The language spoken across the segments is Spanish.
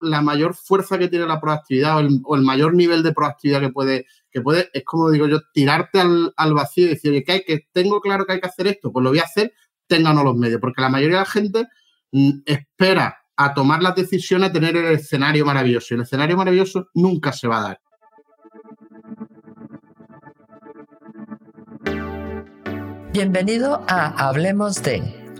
la mayor fuerza que tiene la proactividad o el, mayor nivel de proactividad que puede, que puede, es como digo yo, tirarte al, vacío y decir, que, hay, que tengo claro que hay que hacer esto, pues lo voy a hacer, tengan los medios, porque la mayoría de la gente mm, espera a tomar las decisiones a tener el escenario maravilloso y el escenario maravilloso nunca se va a dar. Bienvenido a Hablemos de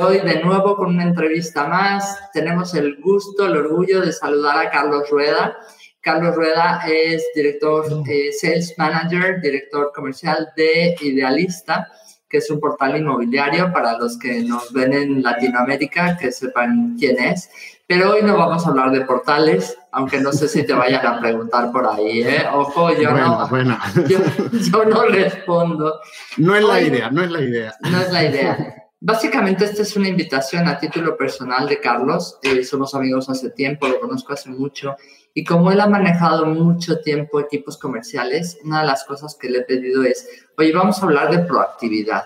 Hoy de nuevo con una entrevista más. Tenemos el gusto, el orgullo de saludar a Carlos Rueda. Carlos Rueda es director, eh, sales manager, director comercial de Idealista, que es un portal inmobiliario para los que nos ven en Latinoamérica, que sepan quién es. Pero hoy no vamos a hablar de portales, aunque no sé si te vayan a preguntar por ahí. ¿eh? Ojo, yo, no, yo, yo, no respondo. No es la idea, no es la idea. No es la idea. Básicamente esta es una invitación a título personal de Carlos. Eh, somos amigos hace tiempo, lo conozco hace mucho. Y como él ha manejado mucho tiempo equipos comerciales, una de las cosas que le he pedido es, oye, vamos a hablar de proactividad.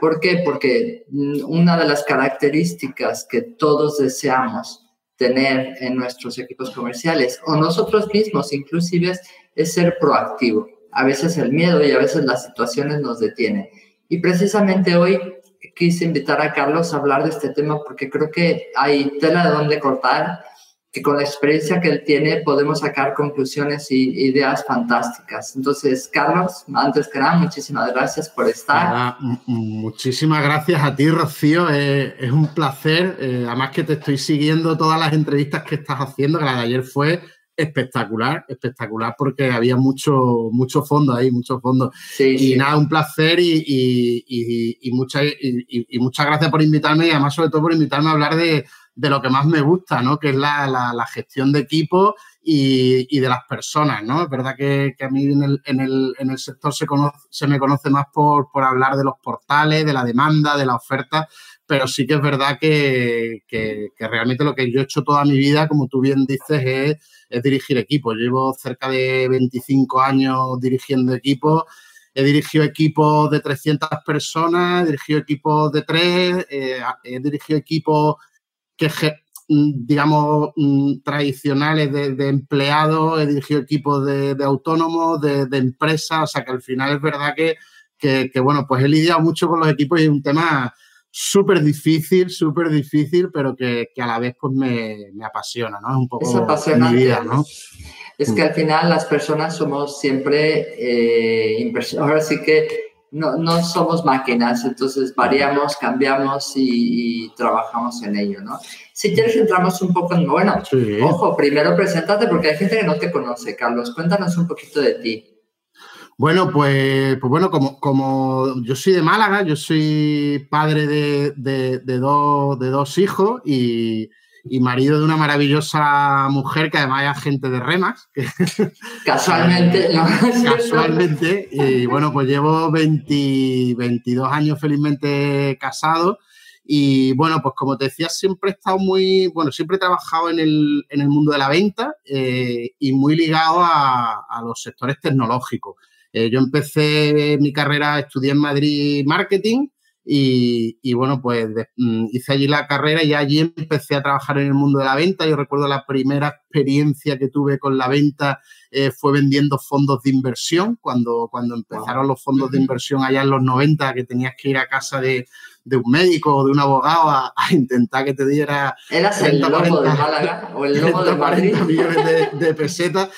¿Por qué? Porque mm, una de las características que todos deseamos tener en nuestros equipos comerciales, o nosotros mismos inclusive, es ser proactivo. A veces el miedo y a veces las situaciones nos detienen. Y precisamente hoy quise invitar a Carlos a hablar de este tema porque creo que hay tela de dónde cortar, que con la experiencia que él tiene podemos sacar conclusiones y ideas fantásticas. Entonces, Carlos, antes que nada, muchísimas gracias por estar. muchísimas gracias a ti, Rocío. es un placer. Eh, además que te estoy siguiendo todas las entrevistas que estás haciendo, que la de ayer fue espectacular, espectacular porque había mucho, mucho fondo ahí, mucho fondo. y nada, un placer y, y, y, muchas gracias por invitarme y además sobre todo por invitarme a hablar de, lo que más me gusta, ¿no? Que es la, gestión de equipo y, de las personas, ¿no? Es verdad que, a mí en el, en el, en el sector se, se me conoce más por, por hablar de los portales, de la demanda, de la oferta, pero sí que es verdad que, que, realmente lo que yo he hecho toda mi vida, como tú bien dices, es, dirigir equipos. Llevo cerca de 25 años dirigiendo equipos. He dirigido equipos de 300 personas, he dirigido equipos de 3, eh, he dirigido equipos que, mm, digamos, mm, tradicionales de, empleados, he dirigido equipos de, autónomos, de, empresas, o sea que al final es verdad que, que, que, bueno, pues he lidiado mucho con los equipos y es un tema súper difícil, súper difícil, pero que, a la vez pues me, apasiona, ¿no? Es un poco es mi vida, ¿no? Es que mm. al final las personas somos siempre eh, Ahora sí que no, no, somos máquinas, entonces variamos, cambiamos y, trabajamos en ello, ¿no? Si quieres entramos un poco en, bueno, ojo, primero preséntate porque hay gente que no te conoce, Carlos, cuéntanos un poquito de ti. Bueno, pues, pues bueno, como, como yo soy de Málaga, yo soy padre de, de, dos, de dos hijos y, marido de una maravillosa mujer que además es agente de Remax. Casualmente, ¿no? Casualmente. Y bueno, pues llevo 20, 22 años felizmente casado. Y bueno, pues como te decía, siempre he estado muy, bueno, siempre he trabajado en el, en el mundo de la venta eh, y muy ligado a, a los sectores tecnológicos. Eh, yo empecé mi carrera, estudié en Madrid marketing y, bueno, pues mm, hice allí la carrera y allí empecé a trabajar en el mundo de la venta. Yo recuerdo la primera experiencia que tuve con la venta eh, fue vendiendo fondos de inversión, cuando, cuando empezaron los fondos de inversión allá en los 90, que tenías que ir a casa de, un médico o de un abogado a, intentar que te diera... ¿Eras el lobo de Málaga o el lobo de Madrid? millones de, de pesetas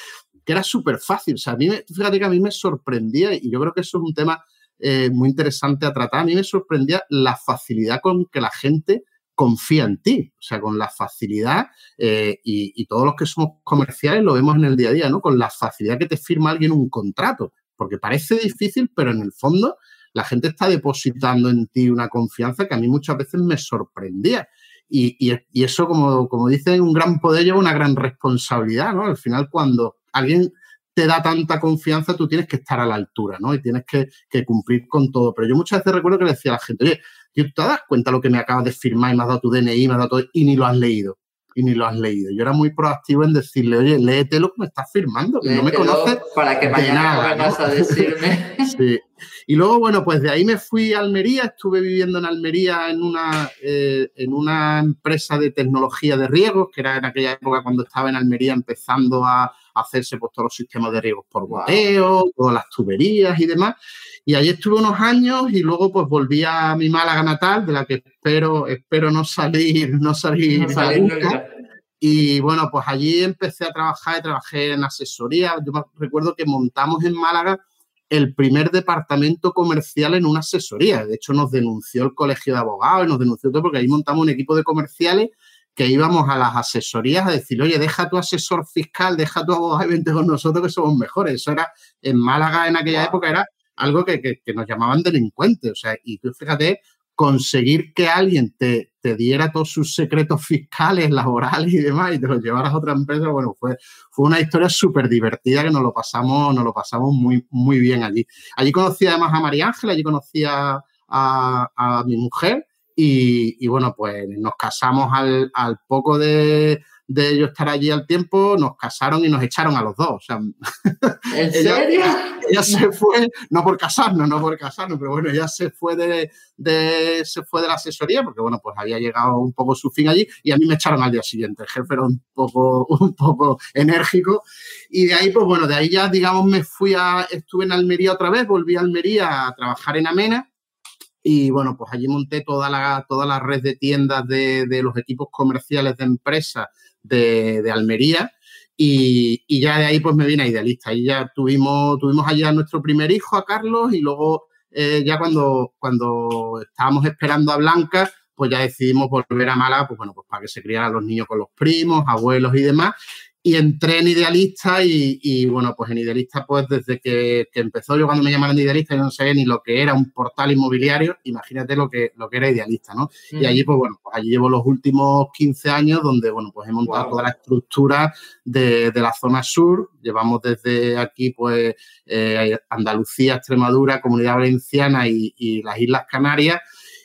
que era súper fácil. O sea, a mí, fíjate que a mí me sorprendía, y yo creo que eso es un tema eh, muy interesante a tratar, a mí me sorprendía la facilidad con que la gente confía en ti, o sea, con la facilidad, eh, y, todos los que somos comerciales lo vemos en el día a día, ¿no? Con la facilidad que te firma alguien un contrato, porque parece difícil, pero en el fondo la gente está depositando en ti una confianza que a mí muchas veces me sorprendía. Y, y eso, como, como dicen, un gran poder lleva una gran responsabilidad, ¿no? Al final, cuando alguien te da tanta confianza, tú tienes que estar a la altura, ¿no? Y tienes que, cumplir con todo. Pero yo muchas veces recuerdo que le decía a la gente, oye, ¿tú te das cuenta lo que me acabas de firmar y me has dado tu DNI, me has dado todo, y ni lo has leído? Y ni lo has leído. Yo era muy proactivo en decirle, oye, léete lo que me estás firmando, que no me conoces. Para que mañana no a decirme. sí. Y luego, bueno, pues de ahí me fui a Almería, estuve viviendo en Almería en una, eh, en una empresa de tecnología de riegos, que era en aquella época cuando estaba en Almería empezando a hacerse pues, todos los sistemas de riegos por goteo, todas las tuberías y demás. Y ahí estuve unos años y luego pues volví a mi Málaga natal, de la que espero, espero no salir, no salir, nunca. Y bueno, pues allí empecé a trabajar y trabajé en asesoría. Yo recuerdo que montamos en Málaga el primer departamento comercial en una asesoría. De hecho, nos denunció el colegio de abogados y nos denunció todo porque ahí montamos un equipo de comerciales que íbamos a las asesorías a decir, oye, deja tu asesor fiscal, deja tu abogado y vente con nosotros que somos mejores. Eso era en Málaga en aquella época, era algo que, nos llamaban delincuentes. O sea, y tú fíjate, conseguir que alguien te, te, diera todos sus secretos fiscales, laborales y demás y te los llevaras a otra empresa, bueno, fue, fue una historia súper divertida que nos lo pasamos, nos lo pasamos muy, muy bien allí. Allí conocí además a María Ángela, allí conocí a, a, mi mujer y, bueno, pues nos casamos al, al poco de, de ellos estar allí al tiempo, nos casaron y nos echaron a los dos. O sea, ¿En serio? Ella, se fue, no por casarnos, no por casarnos, pero bueno, ella se fue de, se fue de la asesoría porque, bueno, pues había llegado un poco su fin allí y a mí me echaron al día siguiente. El jefe era un poco, un poco enérgico y de ahí, pues bueno, de ahí ya, digamos, me fui a, estuve en Almería otra vez, volví a Almería a trabajar en Amena y bueno, pues allí monté toda la, toda la red de tiendas de, de los equipos comerciales de empresas de, Almería. Y, ya de ahí pues me vine a Idealista. Y ya tuvimos, tuvimos allá a nuestro primer hijo, a Carlos, y luego eh, ya cuando, cuando estábamos esperando a Blanca, pues ya decidimos volver a Málaga, pues bueno, pues para que se criaran los niños con los primos, abuelos y demás. Y entré en Idealista y, bueno, pues en Idealista, pues desde que, empezó yo cuando me llamaron Idealista, yo no sabía ni lo que era un portal inmobiliario, imagínate lo que, lo que era Idealista, ¿no? Y allí, pues bueno, pues allí llevo los últimos 15 años donde, bueno, pues he montado toda la estructura de, la zona sur, llevamos desde aquí, pues eh, Andalucía, Extremadura, Comunidad Valenciana y las Islas Canarias,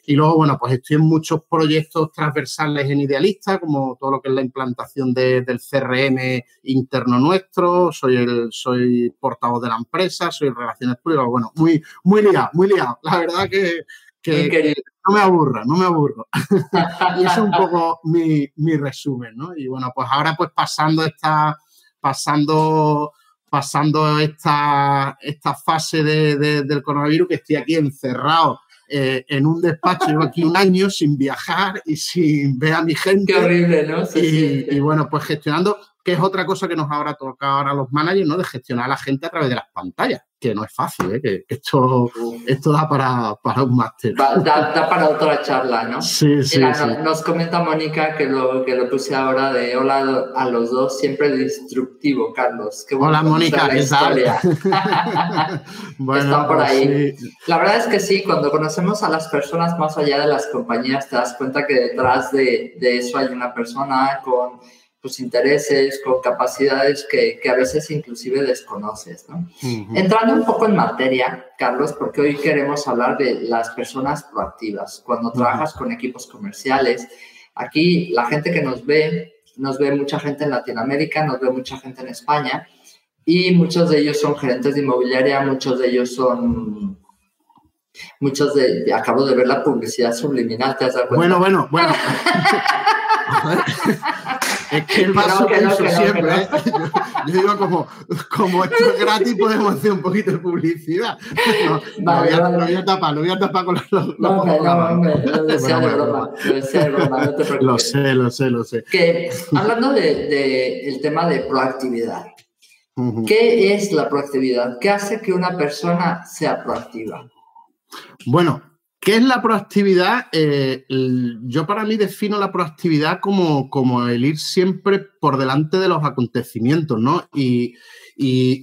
y luego, bueno, pues estoy en muchos proyectos transversales en Idealista, como todo lo que es la implantación del CRM interno nuestro, soy el soy portavoz de la empresa, soy relaciones públicas, bueno, muy, muy liado, muy liado. La verdad que, no me aburro, no me aburro. y ese es un poco mi, resumen, ¿no? Y bueno, pues ahora pues pasando esta, pasando pasando esta, esta fase del coronavirus, que estoy aquí encerrado eh, en un despacho, llevo aquí un año sin viajar y sin ver a mi gente. Qué horrible, ¿no? y, bueno, pues gestionando, que es otra cosa que nos habrá tocado ahora los managers, ¿no? De gestionar a la gente a través de las pantallas que no es fácil, ¿eh? que esto, esto da para, para un máster. Da, para otra charla, ¿no? Sí, sí, Nos comenta Mónica que lo que lo puse ahora de hola a los dos, siempre destructivo, Carlos. Qué hola, Mónica, ¿qué tal? bueno, Están por pues ahí. La verdad es que sí, cuando conocemos a las personas más allá de las compañías, te das cuenta que detrás de, de eso hay una persona con tus intereses, con capacidades que, que a veces inclusive desconoces. ¿no? Entrando un poco en materia, Carlos, porque hoy queremos hablar de las personas proactivas. Cuando trabajas con equipos comerciales, aquí la gente que nos ve, nos ve mucha gente en Latinoamérica, nos ve mucha gente en España, y muchos de ellos son gerentes de inmobiliaria, muchos de ellos son muchos de, acabo de ver la publicidad subliminal, ¿te has dado cuenta? Bueno, bueno, bueno. Es que el vaso que no, siempre. ¿eh? Yo, digo, como, como esto es gratis, podemos hacer un poquito de publicidad. No, vale, no, voy, a, tapar, lo voy a tapar con los. los no, no, hombre, lo decía de broma. Lo decía de broma, no te preocupes. Lo sé, lo sé, lo sé. Que, hablando del de, el tema de proactividad, ¿qué es la proactividad? ¿Qué hace que una persona sea proactiva? Bueno, ¿Qué es la proactividad? Eh, yo para mí defino la proactividad como, como, el ir siempre por delante de los acontecimientos, ¿no? Y,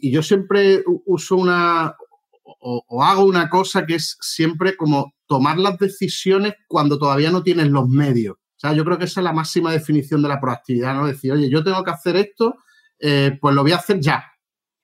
yo siempre uso una o, hago una cosa que es siempre como tomar las decisiones cuando todavía no tienes los medios. O sea, yo creo que esa es la máxima definición de la proactividad, ¿no? Decir, oye, yo tengo que hacer esto, eh, pues lo voy a hacer ya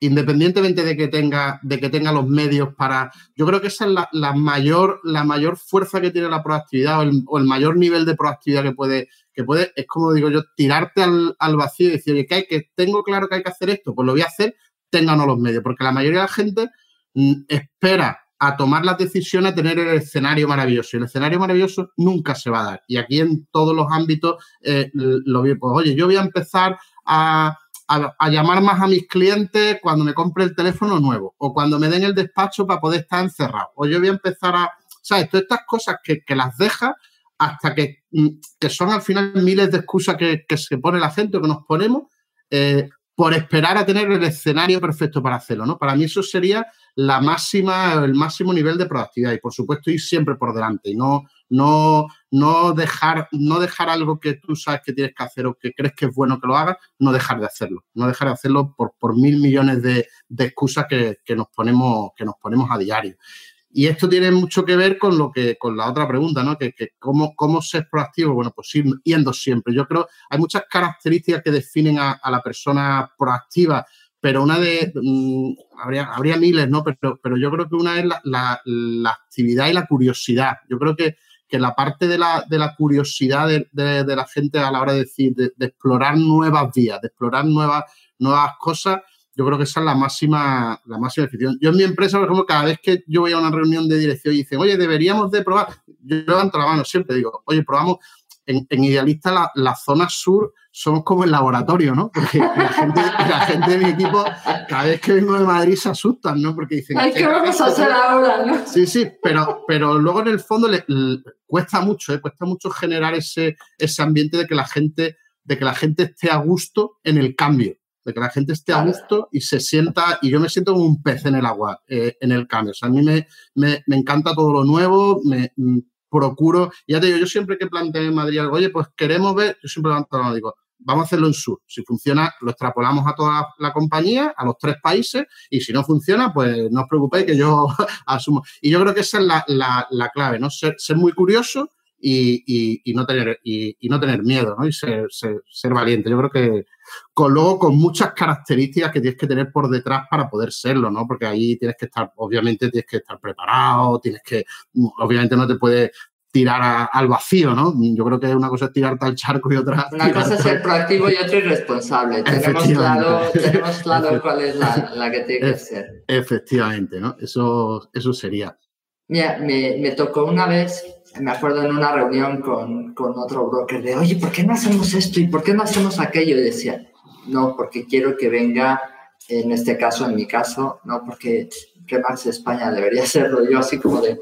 independientemente de que tenga, de que tenga los medios para. Yo creo que esa es la, mayor, la mayor fuerza que tiene la proactividad o el, mayor nivel de proactividad que puede, que puede, es como digo yo, tirarte al, vacío y decir, que, hay, que tengo claro que hay que hacer esto, pues lo voy a hacer, tengan los medios, porque la mayoría de la gente mm, espera a tomar las decisiones a tener el escenario maravilloso. Y el escenario maravilloso nunca se va a dar. Y aquí en todos los ámbitos eh, lo vi, pues oye, yo voy a empezar a a, llamar más a mis clientes cuando me compre el teléfono nuevo o cuando me den el despacho para poder estar encerrado. O yo voy a empezar a, ¿sabes? Todas estas cosas que, las deja hasta que, mm, que, son al final miles de excusas que, se pone la gente o que nos ponemos eh, por esperar a tener el escenario perfecto para hacerlo, ¿no? Para mí eso sería la máxima, el máximo nivel de proactividad y por supuesto ir siempre por delante y no, no, no, dejar, no dejar algo que tú sabes que tienes que hacer o que crees que es bueno que lo hagas, no dejar de hacerlo, no dejar de hacerlo por, por mil millones de, excusas que, nos ponemos, que nos ponemos a diario. Y esto tiene mucho que ver con lo que, con la otra pregunta, ¿no? Que, cómo, cómo ser proactivo. Bueno, pues ir yendo siempre. Yo creo hay muchas características que definen a, la persona proactiva, pero una de mm, habría, habría miles, ¿no? Pero, pero yo creo que una es la, la actividad y la curiosidad. Yo creo que que la parte de la, de la curiosidad de, de, la gente a la hora de decir, de, explorar nuevas vías, de explorar nuevas, nuevas cosas, yo creo que esa es la máxima, la máxima definición. Yo en mi empresa, por ejemplo, cada vez que yo voy a una reunión de dirección y dicen, oye, deberíamos de probar, yo levanto la mano siempre, digo, oye, probamos, en, en Idealista la, la, zona sur somos como el laboratorio, ¿no? Porque la gente, la gente de mi equipo, cada vez que vengo de Madrid se asustan, ¿no? Porque dicen... Ay, ¿qué vamos a hacer ahora, no? Sí, sí, pero, pero luego en el fondo le, cuesta mucho, ¿eh? Cuesta mucho generar ese, ese ambiente de que la gente de que la gente esté a gusto en el cambio, de que la gente esté a gusto y se sienta, y yo me siento como un pez en el agua eh, en el cambio. O sea, a mí me, me, me encanta todo lo nuevo, me, mm, procuro, ya te digo, yo siempre que planteo en Madrid algo, oye, pues queremos ver, yo siempre levanto la digo, vamos a hacerlo en sur. Si funciona, lo extrapolamos a toda la compañía, a los tres países, y si no funciona, pues no os preocupéis que yo asumo. Y yo creo que esa es la, clave, ¿no? Ser, muy curioso y, no tener, y, no tener miedo, ¿no? Y ser, ser, valiente. Yo creo que con, luego con muchas características que tienes que tener por detrás para poder serlo, ¿no? Porque ahí tienes que estar, obviamente tienes que estar preparado, tienes que, obviamente no te puedes tirar al vacío, ¿no? Yo creo que una cosa es tirarte al charco y otra... Una cosa es ser proactivo y otra irresponsable. Tenemos claro, tenemos claro cuál es la, que tiene que ser. Efectivamente, ¿no? Eso, eso sería. Mira, me, me, tocó una vez, me acuerdo en una reunión con, con otro broker de, oye, ¿por qué no hacemos esto y por qué no hacemos aquello? Y decía, no, porque quiero que venga, en este caso, en mi caso, no, porque Remax España debería serlo yo, así como de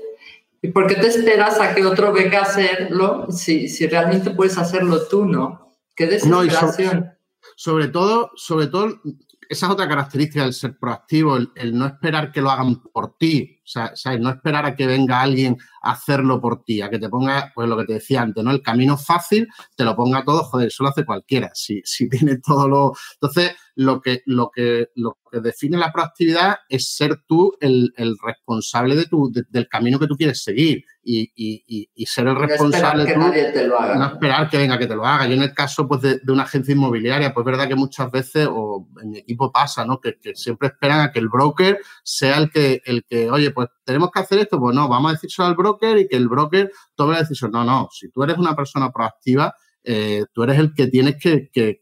¿Y por qué te esperas a que otro venga a hacerlo si, si realmente puedes hacerlo tú, no? Qué desesperación. No, sobre, todo, sobre todo, esa es otra característica del ser proactivo, el, no esperar que lo hagan por ti, sea, no esperar a que venga alguien a hacerlo por ti, a que te ponga, pues lo que te decía antes, ¿no? El camino fácil, te lo ponga todo, joder, eso lo hace cualquiera, si, si tiene todo lo... Entonces, lo que, lo que, lo que define la proactividad es ser tú el, responsable de tu, del camino que tú quieres seguir y, y, ser el responsable no esperar que nadie te lo haga. No esperar que venga que te lo haga. Yo en el caso pues, de, una agencia inmobiliaria, pues es verdad que muchas veces, o en mi equipo pasa, ¿no? Que, siempre esperan a que el broker sea el que, el que, oye, pues tenemos que hacer esto, pues no, vamos a decírselo al broker y que el broker tome la decisión. No, no, si tú eres una persona proactiva, eh, tú eres el que tienes que,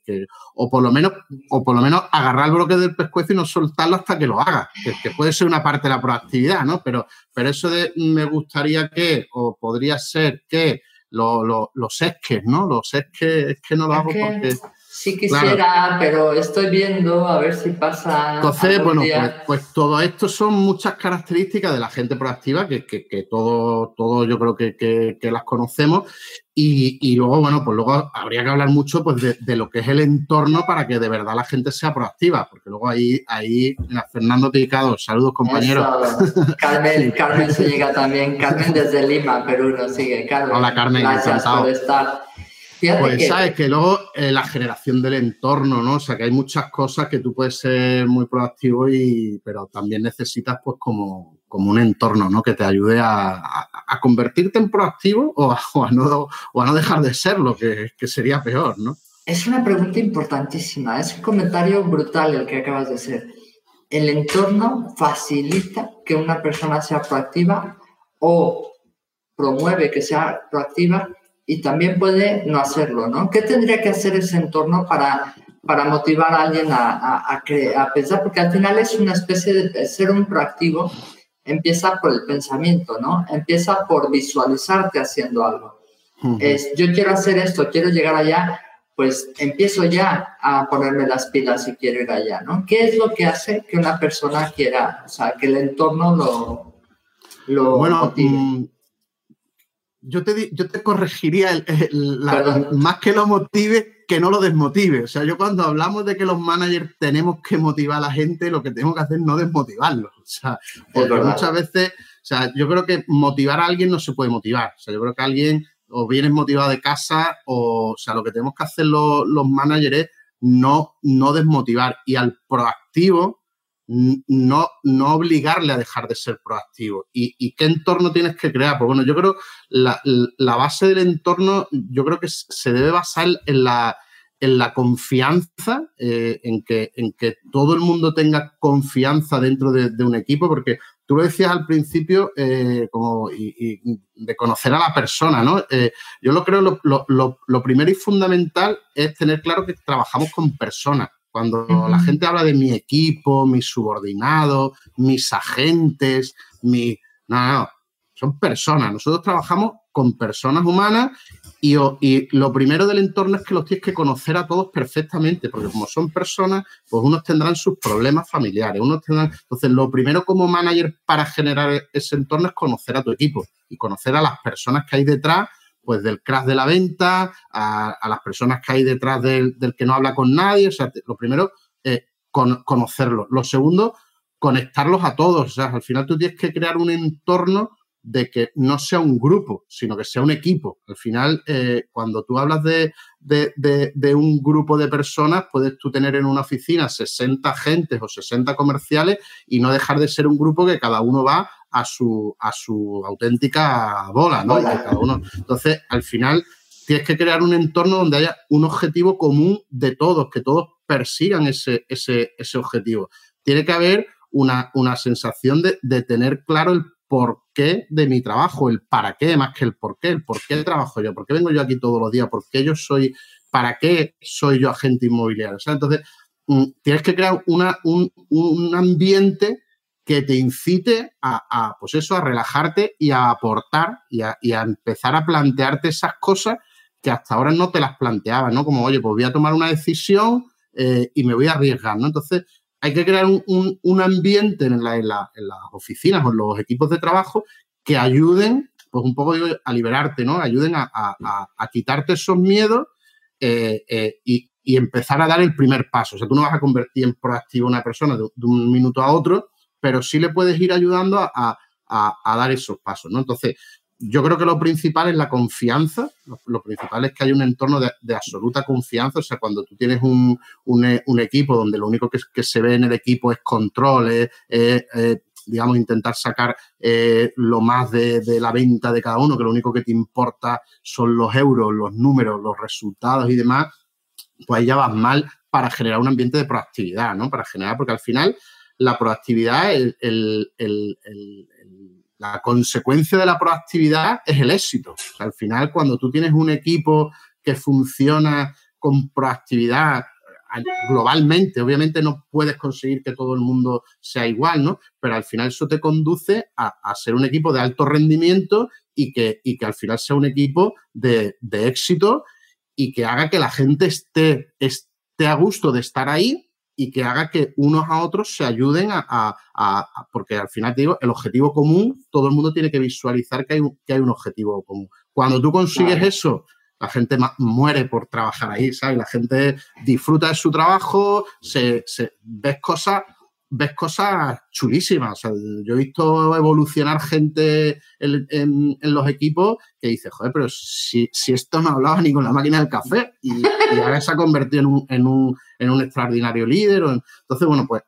o por lo menos, o por lo menos agarrar el bloque del pescuezo y no soltarlo hasta que lo haga, que, puede ser una parte de la proactividad, ¿no? Pero, pero eso de me gustaría que, o podría ser que los esques, ¿no? Los esques es que no lo hago porque Sí quisiera, pero estoy viendo a ver si pasa. Entonces, bueno, pues, pues, todo esto son muchas características de la gente proactiva que, que, que todo, todo yo creo que, que las conocemos. Y, y, luego, bueno, pues luego habría que hablar mucho pues, de, de, lo que es el entorno para que de verdad la gente sea proactiva, porque luego ahí, ahí Fernando Picado, saludos compañeros. Carmen, Carmen se llega también, Carmen desde Lima, Perú nos sigue. Carmen, Hola Carmen, gracias por estar pues sabes que luego eh, la generación del entorno, ¿no? O sea, que hay muchas cosas que tú puedes ser muy proactivo y, pero también necesitas pues como, como un entorno, ¿no? Que te ayude a, convertirte en proactivo o a, no, o a no dejar de serlo, que, que sería peor, ¿no? Es una pregunta importantísima, es un comentario brutal el que acabas de hacer. el entorno facilita que una persona sea proactiva o promueve que sea proactiva y también puede no hacerlo, ¿no? ¿Qué tendría que hacer ese entorno para, para motivar a alguien a, a, a, pensar? Porque al final es una especie de ser un proactivo, empieza por el pensamiento, ¿no? Empieza por visualizarte haciendo algo. es, yo quiero hacer esto, quiero llegar allá, pues empiezo ya a ponerme las pilas si quiero ir allá, ¿no? ¿Qué es lo que hace que una persona quiera, o sea, que el entorno lo, lo bueno, motive? Yo te, yo te corregiría más que lo motive, que no lo desmotive. O sea, yo cuando hablamos de que los managers tenemos que motivar a la gente, lo que tenemos que hacer es no desmotivarlos. O sea, porque muchas veces, o sea, yo creo que motivar a alguien no se puede motivar. O sea, yo creo que alguien o vienes motivado de casa, o, o sea, lo que tenemos que hacer los, los managers es no, no desmotivar. Y al proactivo, no, no obligarle a dejar de ser proactivo. ¿Y, qué entorno tienes que crear? Pues bueno, yo creo la, la base del entorno, yo creo que se debe basar en la, en la confianza, eh, en, que, en que todo el mundo tenga confianza dentro de, un equipo, porque tú lo decías al principio, eh, como y, de conocer a la persona, ¿no? Eh, yo lo creo, lo, lo, lo primero y fundamental es tener claro que trabajamos con personas cuando la gente habla de mi equipo, mis subordinados, mis agentes, mi... No, no, son personas. Nosotros trabajamos con personas humanas y, y, lo primero del entorno es que los tienes que conocer a todos perfectamente, porque como son personas, pues unos tendrán sus problemas familiares, unos tendrán... Entonces, lo primero como manager para generar ese entorno es conocer a tu equipo y conocer a las personas que hay detrás pues del crash de la venta, a, las personas que hay detrás del, que no habla con nadie. O sea, lo primero, es conocerlos. Lo segundo, conectarlos a todos. O sea, al final tú tienes que crear un entorno de que no sea un grupo, sino que sea un equipo. Al final, eh, cuando tú hablas de, de, un grupo de personas, puedes tú tener en una oficina 60 agentes o 60 comerciales y no dejar de ser un grupo que cada uno va a su, a su auténtica bola, ¿no? Cada uno. Entonces, al final, tienes que crear un entorno donde haya un objetivo común de todos, que todos persigan ese, ese, ese objetivo. Tiene que haber una, una sensación de, de, tener claro el por qué de mi trabajo, el para qué, más que el por qué, el por qué trabajo yo, por qué vengo yo aquí todos los días, por qué yo soy, para qué soy yo agente inmobiliario. Entonces, mm, tienes que crear una, un, un ambiente que te incite a, pues eso, a relajarte y a aportar y a, empezar a plantearte esas cosas que hasta ahora no te las planteabas, ¿no? Como, oye, pues voy a tomar una decisión eh, y me voy a arriesgar, ¿no? Entonces, hay que crear un, ambiente en, las oficinas o en los equipos de trabajo que ayuden, pues un poco a liberarte, ¿no? Ayuden a, quitarte esos miedos eh, eh, y, empezar a dar el primer paso. O sea, tú no vas a convertir en proactivo a una persona de un minuto a otro, pero sí le puedes ir ayudando a, dar esos pasos, ¿no? Entonces, yo creo que lo principal es la confianza, lo, principal es que hay un entorno de, absoluta confianza, o sea, cuando tú tienes un, equipo donde lo único que, se ve en el equipo es control, es, digamos, intentar sacar eh, lo más de, de, la venta de cada uno, que lo único que te importa son los euros, los números, los resultados y demás, pues ya vas mal para generar un ambiente de proactividad, ¿no? Para generar, porque al final la proactividad, la consecuencia de la proactividad es el éxito. al final, cuando tú tienes un equipo que funciona con proactividad globalmente, obviamente no puedes conseguir que todo el mundo sea igual, ¿no? Pero al final eso te conduce a, ser un equipo de alto rendimiento y que, que al final sea un equipo de, de éxito y que haga que la gente esté, esté a gusto de estar ahí y que haga que unos a otros se ayuden a, porque al final te digo, el objetivo común, todo el mundo tiene que visualizar que hay un, que hay un objetivo común. Cuando tú consigues eso, la gente muere por trabajar ahí, ¿sabes? La gente disfruta de su trabajo, se, se ves cosas ves cosas chulísimas. yo he visto evolucionar gente en, los equipos que dice, joder, pero si, esto no hablaba ni con la máquina del café y, ahora se ha convertido en un, extraordinario líder. entonces, bueno, pues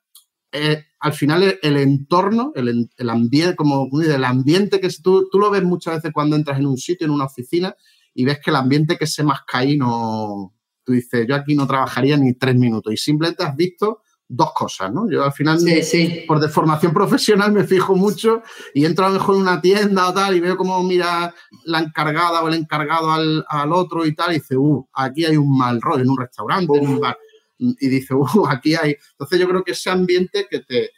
eh, al final el, entorno, el, ambiente, como el ambiente que tú, tú lo ves muchas veces cuando entras en un sitio, en una oficina, y ves que el ambiente que se más cae no... Tú dices, yo aquí no trabajaría ni tres minutos y simplemente has visto dos cosas, ¿no? Yo al final, por de formación profesional, me fijo mucho y entro a lo mejor en una tienda o tal y veo cómo mira la encargada o el encargado al, otro y tal y dice, uh, aquí hay un mal rol en un restaurante, en un bar. Y dice, uh, aquí hay. Entonces yo creo que ese ambiente que te...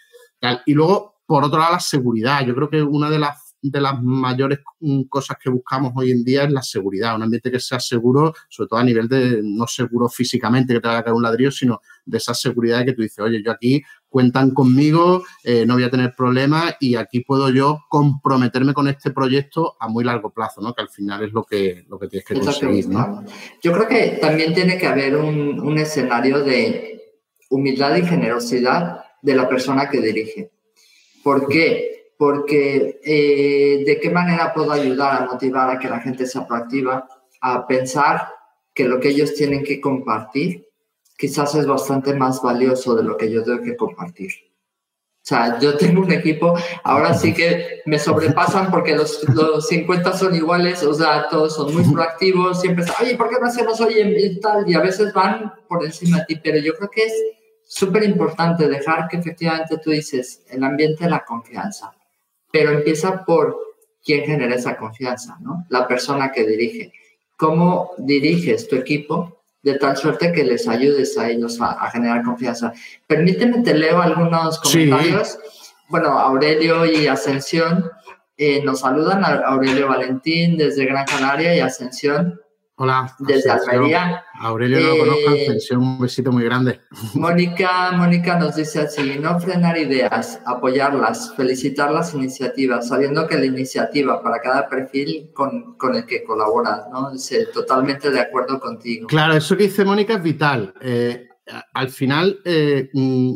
Y luego, por otro lado, la seguridad. Yo creo que una de las de las mayores mm, cosas que buscamos hoy en día es la seguridad, un ambiente que sea seguro, sobre todo a nivel de no seguro físicamente que te haga caer un ladrillo, sino de esa seguridad que tú dices, oye, yo aquí cuentan conmigo, eh, no voy a tener problemas y aquí puedo yo comprometerme con este proyecto a muy largo plazo, ¿no? Que al final es lo que, lo que tienes que conseguir, ¿no? Yo creo que también tiene que haber un, un escenario de humildad y generosidad de la persona que dirige. ¿Por qué? Porque eh, de qué manera puedo ayudar a motivar a que la gente sea proactiva, a pensar que lo que ellos tienen que compartir quizás es bastante más valioso de lo que yo tengo que compartir. O sea, yo tengo un equipo, ahora sí que me sobrepasan porque los, los 50 son iguales, o sea, todos son muy proactivos, siempre están, oye, ¿por qué no hacemos hoy y tal? Y a veces van por encima de ti, pero yo creo que es súper importante dejar que efectivamente tú dices, el ambiente de la confianza pero empieza por quién genera esa confianza, ¿no? La persona que dirige. ¿Cómo diriges tu equipo de tal suerte que les ayudes a ellos a, generar confianza? Permíteme, te leo algunos comentarios. Bueno, Aurelio y Ascensión eh, nos saludan. Aurelio Valentín desde Gran Canaria y Ascensión Hola. Desde Almería. Aurelio no lo conozco, eh, un besito muy grande. Mónica, Mónica nos dice así, no frenar ideas, apoyarlas, felicitar las iniciativas, sabiendo que la iniciativa para cada perfil con, con el que colaboras, ¿no? totalmente de acuerdo contigo. Claro, eso que dice Mónica es vital. Eh, al final, eh, mm,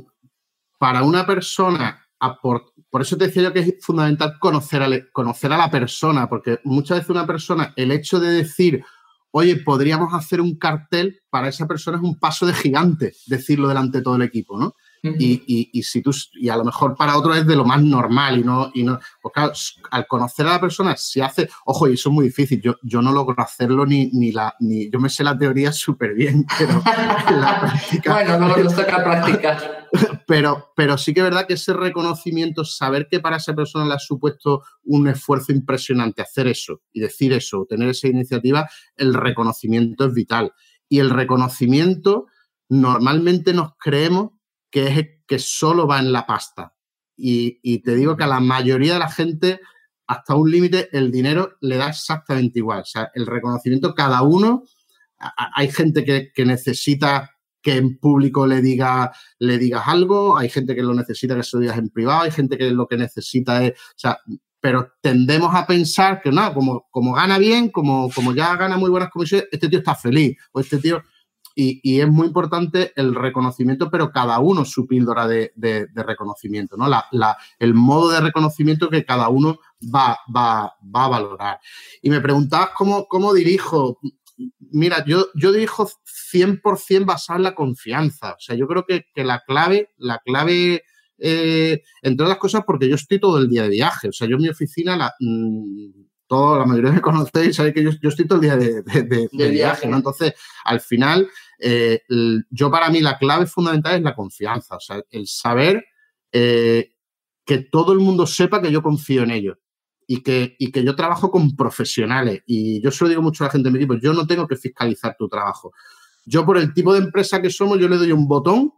para una persona, por, por eso te decía yo que es fundamental conocer a, conocer a la persona, porque muchas veces una persona, el hecho de decir oye, podríamos hacer un cartel, para esa persona es un paso de gigante decirlo delante de todo el equipo, ¿no? y, si tú, y a lo mejor para otro es de lo más normal y no, y no pues claro, al conocer a la persona se hace, ojo, y eso es muy difícil, yo, yo no logro hacerlo ni, ni la, ni, yo me sé la teoría súper bien, pero la práctica... bueno, no nos toca practicar. Pero, pero sí que es verdad que ese reconocimiento, saber que para esa persona le ha supuesto un esfuerzo impresionante hacer eso y decir eso, tener esa iniciativa, el reconocimiento es vital. Y el reconocimiento, normalmente nos creemos que es que solo va en la pasta. Y, te digo que a la mayoría de la gente, hasta un límite, el dinero le da exactamente igual. O sea, el reconocimiento, cada uno, hay gente que, necesita que en público le, diga, le digas algo, hay gente que lo necesita que se lo digas en privado, hay gente que lo que necesita es, o sea, pero tendemos a pensar que no, como, como gana bien, como, como ya gana muy buenas comisiones, este tío está feliz, o este tío, y, es muy importante el reconocimiento, pero cada uno su píldora de, reconocimiento, ¿no? La, el modo de reconocimiento que cada uno va, va, va a valorar. Y me preguntabas cómo, cómo dirijo. Mira, yo, yo dirijo 100% basado en la confianza. O sea, yo creo que, la clave, la clave eh, entre otras cosas, porque yo estoy todo el día de viaje. O sea, yo en mi oficina, la, mm, toda la mayoría me conocéis, sabéis que yo, yo, estoy todo el día de, de viaje, ¿no? Entonces, al final, eh, yo para mí la clave fundamental es la confianza, o sea, el saber eh, que todo el mundo sepa que yo confío en ellos y que, y que yo trabajo con profesionales. Y yo se lo digo mucho a la gente de mi equipo, yo no tengo que fiscalizar tu trabajo. Yo por el tipo de empresa que somos, yo le doy un botón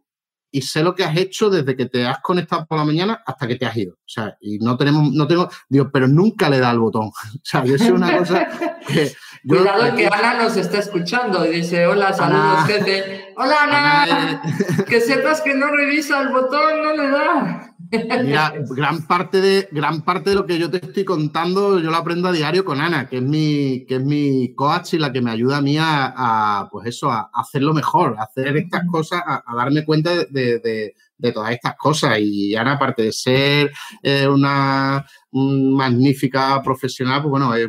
y sé lo que has hecho desde que te has conectado por la mañana hasta que te has ido. O sea, y no tenemos, no tengo, digo, pero nunca le da el botón. O sea, yo una cosa que. Cuidado que Ana nos está escuchando y dice, hola, saludos, jefe. Hola, Ana. que sepas que no revisa el botón, no le da. Mira, gran parte, de, gran parte de lo que yo te estoy contando, yo lo aprendo a diario con Ana, que es mi, que es mi coach y la que me ayuda a mí a, pues eso, a, hacerlo mejor, a hacer estas cosas, a, darme cuenta de, todas estas cosas. Y Ana, aparte de ser eh, una, magnífica profesional, pues bueno, es,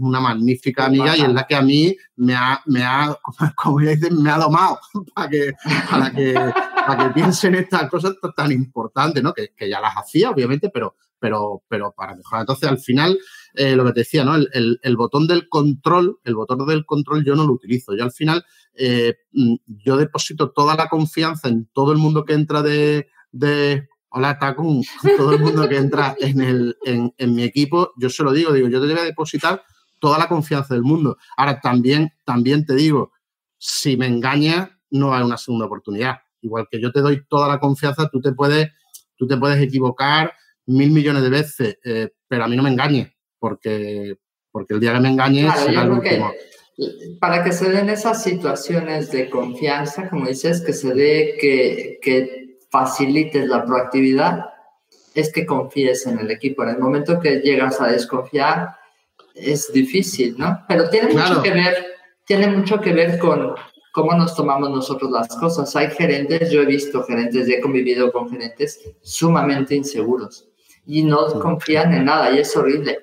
una magnífica amiga y es la que a mí me ha, me ha como dicen, me ha domado para que, para que para que piensen estas cosas tan importantes, ¿no? Que, ya las hacía, obviamente, pero, pero, pero para mejorar. Entonces, al final, eh, lo que te decía, ¿no? El, botón del control, el botón del control yo no lo utilizo. Yo al final, eh, mm, yo deposito toda la confianza en todo el mundo que entra de, de hola Tacun, todo el mundo que entra en, el, en, en, mi equipo, yo se lo digo, digo, yo te voy a depositar toda la confianza del mundo. Ahora, también, también te digo, si me engañas, no hay una segunda oportunidad. Igual que yo te doy toda la confianza, tú te puedes, tú te puedes equivocar mil millones de veces, eh, pero a mí no me engañes, porque, porque el día que me engañes será el último. para que se den esas situaciones de confianza, como dices, que se dé que, que facilites la proactividad, es que confíes en el equipo. En el momento que llegas a desconfiar, es difícil, ¿no? Pero tiene mucho que ver, tiene mucho que ver con cómo nos tomamos nosotros las cosas. Hay gerentes, yo he visto gerentes, he convivido con gerentes sumamente inseguros y no confían en nada y es horrible.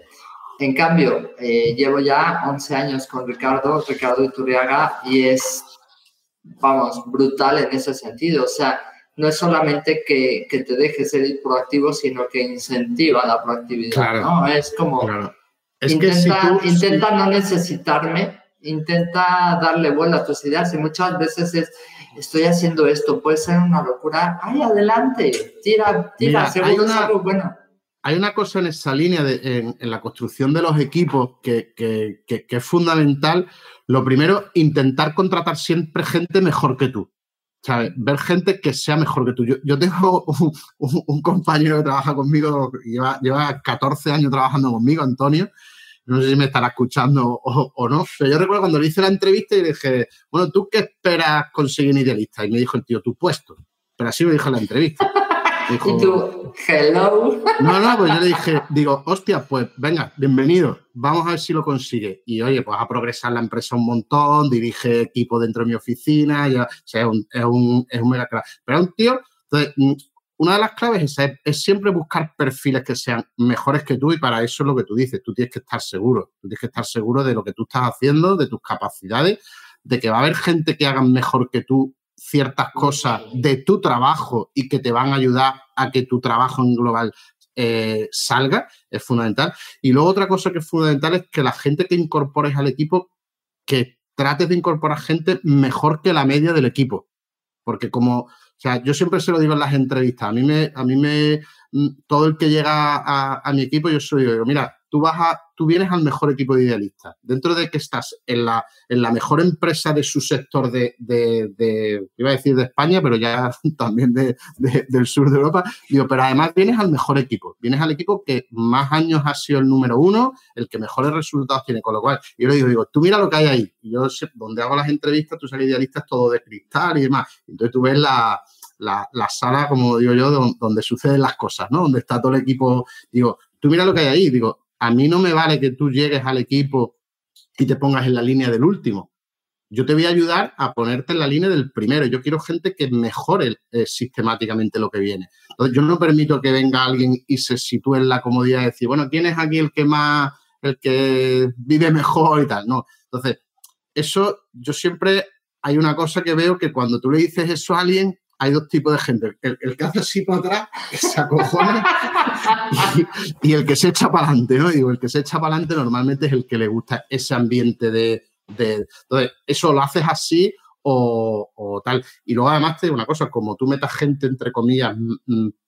En cambio, eh, llevo ya 11 años con Ricardo, Ricardo Iturriaga, y es, vamos, brutal en ese sentido. O sea, no es solamente que, que te deje ser proactivo, sino que incentiva la proactividad, ¿no? Es como, intenta, intenta no necesitarme, intenta darle vuelo a tus ideas y muchas veces es, estoy haciendo esto, puede ser una locura, ay, adelante, tira, tira, seguro es algo bueno. Hay una cosa en esa línea de, en, la construcción de los equipos que, que, que, es fundamental. Lo primero, intentar contratar siempre gente mejor que tú. ¿sabes? Ver gente que sea mejor que tú. Yo, yo tengo un, un, compañero que trabaja conmigo, lleva, lleva 14 años trabajando conmigo, Antonio, no sé si me estará escuchando o, no, pero yo recuerdo cuando le hice la entrevista y le dije, bueno, ¿tú qué esperas conseguir un idealista? Y me dijo el tío, tu puesto. Pero así me dijo en la entrevista. y tú, hello. No, no, pues yo le dije, digo, hostia, pues venga, bienvenido, vamos a ver si lo consigue. Y oye, pues a progresar la empresa un montón, dirige equipo dentro de mi oficina, ya, o sea, es un, es un, es un mega. Pero es un tío, entonces, una de las claves es, siempre buscar perfiles que sean mejores que tú y para eso es lo que tú dices, tú tienes que estar seguro, tú tienes que estar seguro de lo que tú estás haciendo, de tus capacidades, de que va a haber gente que haga mejor que tú ciertas cosas de tu trabajo y que te van a ayudar a que tu trabajo en global eh, salga, es fundamental. Y luego otra cosa que es fundamental es que la gente que incorpores al equipo, que trates de incorporar gente mejor que la media del equipo. Porque como o sea, yo siempre se lo digo en las entrevistas. A mí me, a mí me, mm, todo el que llega a, mi equipo, yo soy digo, mira, tú vas a, tú vienes al mejor equipo de idealistas. Dentro de que estás en la, en la mejor empresa de su sector de, de, iba a decir de España, pero ya también de, del sur de Europa, digo, pero además vienes al mejor equipo. Vienes al equipo que más años ha sido el número uno, el que mejores resultados tiene. Con lo cual, yo le digo, digo, tú mira lo que hay ahí. Yo, donde hago las entrevistas, tú sales idealistas todo de cristal y demás. Entonces tú ves la, la, la, sala, como digo yo, donde, suceden las cosas, ¿no? Donde está todo el equipo. Digo, tú mira lo que hay ahí. Digo, a mí no me vale que tú llegues al equipo y te pongas en la línea del último. Yo te voy a ayudar a ponerte en la línea del primero. Yo quiero gente que mejore eh, sistemáticamente lo que viene. Entonces, yo no permito que venga alguien y se sitúe en la comodidad de decir, bueno, ¿quién es aquí el que más, el que vive mejor y tal? No. Entonces, eso yo siempre hay una cosa que veo que cuando tú le dices eso a alguien, hay dos tipos de gente. El, que hace así para atrás, que se acojona, y, el que se echa para adelante, ¿no? Digo, el que se echa para adelante normalmente es el que le gusta ese ambiente de, Entonces, eso lo haces así o, tal. Y luego además te digo una cosa, como tú metas gente, entre comillas,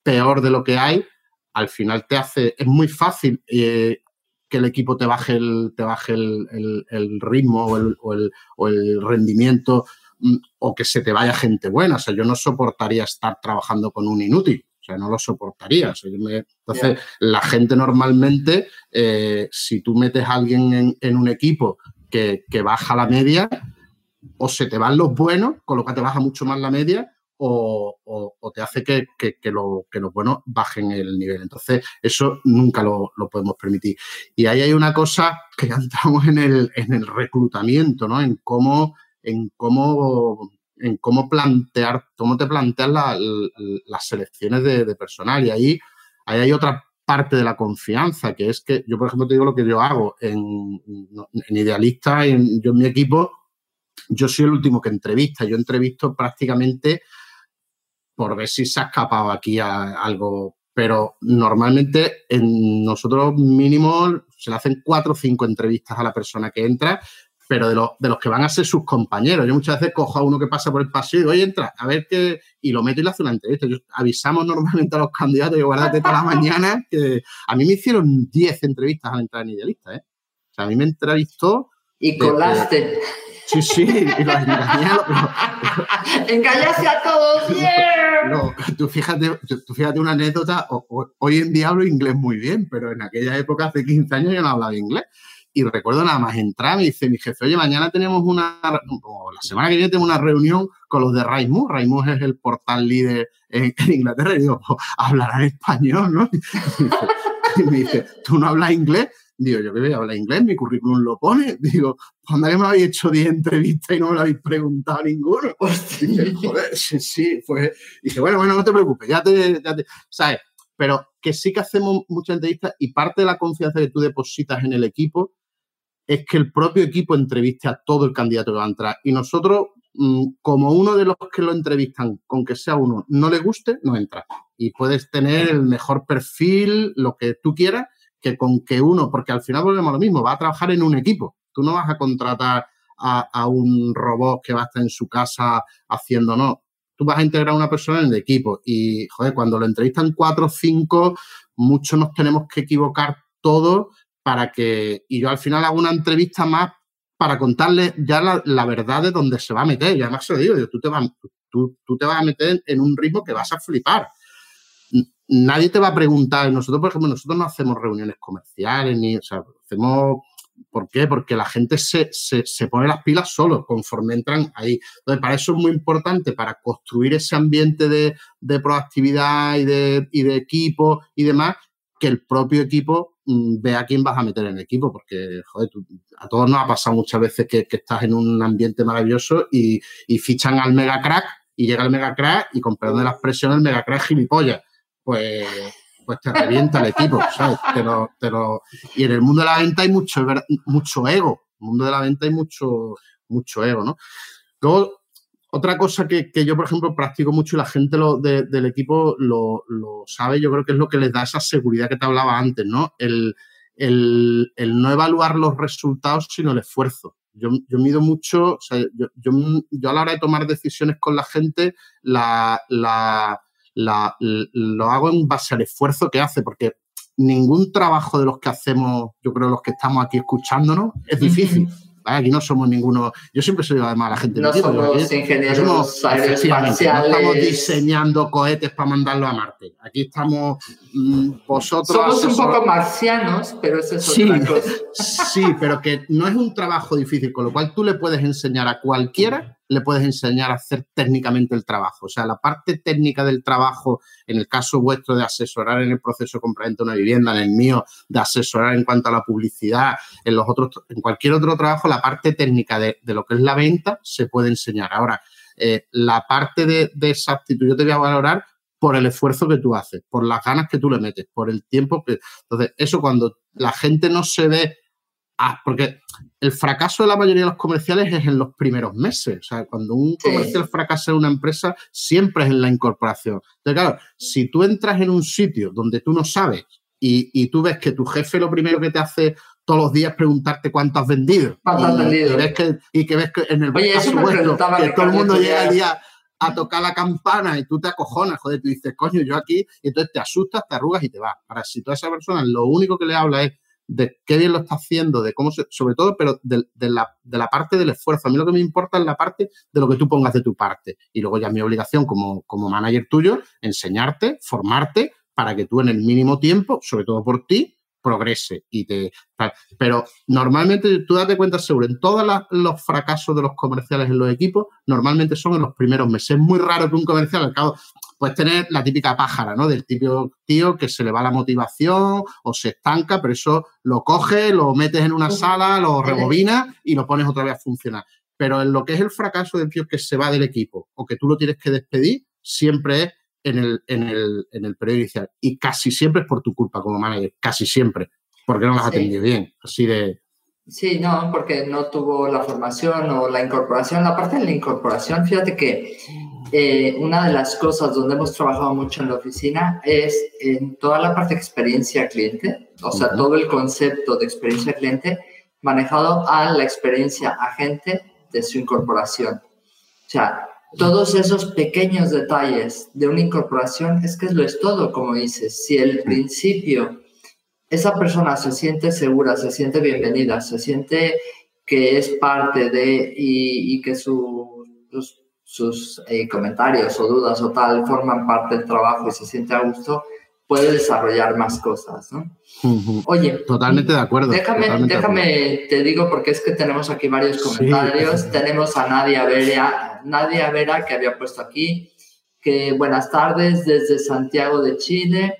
peor de lo que hay, al final te hace, es muy fácil eh, que el equipo te baje el, te baje el, ritmo o el, o el rendimiento o que se te vaya gente buena. O sea, yo no soportaría estar trabajando con un inútil. O sea, no lo soportaría. Entonces, la gente normalmente, eh, si tú metes a alguien en, un equipo que, baja la media, o se te van los buenos, con lo que te baja mucho más la media, o, te hace que, lo, que, los buenos bajen el nivel. Entonces, eso nunca lo, podemos permitir. Y ahí hay una cosa que ya entramos en el, en el reclutamiento, ¿no? En cómo en cómo, en cómo plantear, cómo te planteas las selecciones de, personal. Y ahí, hay otra parte de la confianza, que es que yo, por ejemplo, te digo lo que yo hago en, en Idealista, en, yo en mi equipo, yo soy el último que entrevista. Yo entrevisto prácticamente por ver si se ha escapado aquí algo pero normalmente en nosotros mínimo se le hacen cuatro o cinco entrevistas a la persona que entra, pero de, los, de los que van a ser sus compañeros. Yo muchas veces cojo a uno que pasa por el pasillo y digo, oye, entra, a ver qué, y lo meto y le hace una entrevista. Yo, avisamos normalmente a los candidatos, y guardate toda la mañana, que a mí me hicieron 10 entrevistas al entrar en Idealista, ¿eh? O sea, a mí me entrevistó... Y colaste. Sí, sí, y los engañé. Engañaste a todos, yeah. No, tú fíjate, tú fíjate una anécdota, hoy en día hablo inglés muy bien, pero en aquella época, hace 15 años, yo no hablaba inglés. Y recuerdo nada más entrar, me dice mi jefe, oye, mañana tenemos una, o la semana que viene tenemos una reunión con los de Raimus. Raimus es el portal líder en, Inglaterra. Y digo, pues, hablarán español, ¿no? Y me dice, ¿tú no hablas inglés? Digo, yo que voy a hablar inglés, mi currículum lo pone. Digo, ¿cuándo que me habéis hecho 10 entrevistas y no me lo habéis preguntado a ninguno? Dije, joder, sí, sí, pues. Dije, bueno, bueno, no te preocupes, ya te, ya te. ¿Sabes? Pero que sí que hacemos muchas entrevistas y parte de la confianza que tú depositas en el equipo es que el propio equipo entreviste a todo el candidato que va a entrar. Y nosotros, mm, como uno de los que lo entrevistan, con que sea uno, no le guste, no entra. Y puedes tener el mejor perfil, lo que tú quieras, que con que uno, porque al final volvemos a lo mismo, va a trabajar en un equipo. Tú no vas a contratar a, un robot que va a estar en su casa haciendo, no. Tú vas a integrar a una persona en el equipo. Y, joder, cuando lo entrevistan cuatro o cinco, muchos nos tenemos que equivocar todos para que, y yo al final hago una entrevista más para contarle ya la, verdad de dónde se va a meter. Y además se lo digo, tú te, vas, tú, te vas a meter en un ritmo que vas a flipar. Nadie te va a preguntar, nosotros, por ejemplo, nosotros no hacemos reuniones comerciales, ni, o sea, hacemos, ¿por qué? Porque la gente se, se, pone las pilas solo, conforme entran ahí. Entonces, para eso es muy importante, para construir ese ambiente de, de proactividad y de, y de equipo y demás, que el propio equipo mm, vea a quién vas a meter en el equipo, porque joder, a todos nos ha pasado muchas veces que, estás en un ambiente maravilloso y, fichan al mega crack y llega el mega crack y con perdón de la expresión el mega crack gilipollas. Pues, pues te revienta el equipo, ¿sabes? y en el mundo de la venta hay mucho, mucho ego. En el mundo de la venta hay mucho, mucho ego, ¿no? Luego, otra cosa que, yo, por ejemplo, practico mucho y la gente del equipo lo, sabe, yo creo que es lo que les da esa seguridad que te hablaba antes, ¿no? El, no evaluar los resultados, sino el esfuerzo. Yo, mido mucho, o sea, yo, a la hora de tomar decisiones con la gente, la, lo hago en base al esfuerzo que hace, porque ningún trabajo de los que hacemos, yo creo los que estamos aquí escuchándonos, es difícil. Aquí no somos ninguno. Yo siempre soy además la gente. No somos ingenieros no estamos diseñando cohetes para mandarlo a Marte. Aquí estamos mm, vosotros. Somos un poco marcianos, pero eso es otra cosa. Sí, pero que no es un trabajo difícil, con lo cual tú le puedes enseñar a cualquiera le puedes enseñar a hacer técnicamente el trabajo. O sea, la parte técnica del trabajo, en el caso vuestro de asesorar en el proceso de compra de una vivienda, en el mío de asesorar en cuanto a la publicidad, en los otros, en cualquier otro trabajo, la parte técnica de, lo que es la venta se puede enseñar. Ahora, eh, la parte de, de esa actitud yo te voy a valorar por el esfuerzo que tú haces, por las ganas que tú le metes, por el tiempo que... Entonces, eso cuando la gente no se ve Ah, porque el fracaso de la mayoría de los comerciales es en los primeros meses. O sea, cuando un comercial fracasa en una empresa, siempre es en la incorporación. Entonces, claro, si tú entras en un sitio donde tú no sabes y, tú ves que tu jefe lo primero que te hace todos los días es preguntarte cuánto has vendido. ¿Cuánto has vendido? Y, que, ves que en el Oye, caso vuestro, que todo el mundo llega el día a tocar la campana y tú te acojonas, joder, tú dices, coño, yo aquí, y entonces te asustas, te arrugas y te vas. Ahora, si tú a esa persona lo único que le habla es de qué bien lo está haciendo, de cómo se, sobre todo, pero de, la, parte del esfuerzo. A mí lo que me importa es la parte de lo que tú pongas de tu parte. Y luego ya mi obligación como, como manager tuyo, enseñarte, formarte para que tú en el mínimo tiempo, sobre todo por ti, progrese y te pero normalmente tú date cuenta seguro en todos los fracasos de los comerciales en los equipos normalmente son en los primeros meses es muy raro que un comercial al cabo puedes tener la típica pájara no del típico tío que se le va la motivación o se estanca pero eso lo coge lo metes en una sala lo rebobinas y lo pones otra vez a funcionar pero en lo que es el fracaso del tío que se va del equipo o que tú lo tienes que despedir siempre es en el, en el, en el periodo inicial. Y casi siempre es por tu culpa como manager, casi siempre, porque no las has atendido bien. Así de. Sí, no, porque no tuvo la formación o la incorporación. La parte de la incorporación, fíjate que eh, una de las cosas donde hemos trabajado mucho en la oficina es en toda la parte de experiencia cliente, o sea, todo el concepto de experiencia cliente manejado a la experiencia agente de su incorporación. O sea, todos esos pequeños detalles de una incorporación es que lo es todo, como dices. Si el principio esa persona se siente segura, se siente bienvenida, se siente que es parte de y, que sus, eh, comentarios o dudas o tal forman parte del trabajo y se siente a gusto, puede desarrollar más cosas, ¿no? Oye, totalmente de acuerdo. Déjame, déjame te digo porque es que tenemos aquí varios comentarios. Tenemos a Nadia Vera, Nadia Vera que había puesto aquí que buenas tardes desde Santiago de Chile.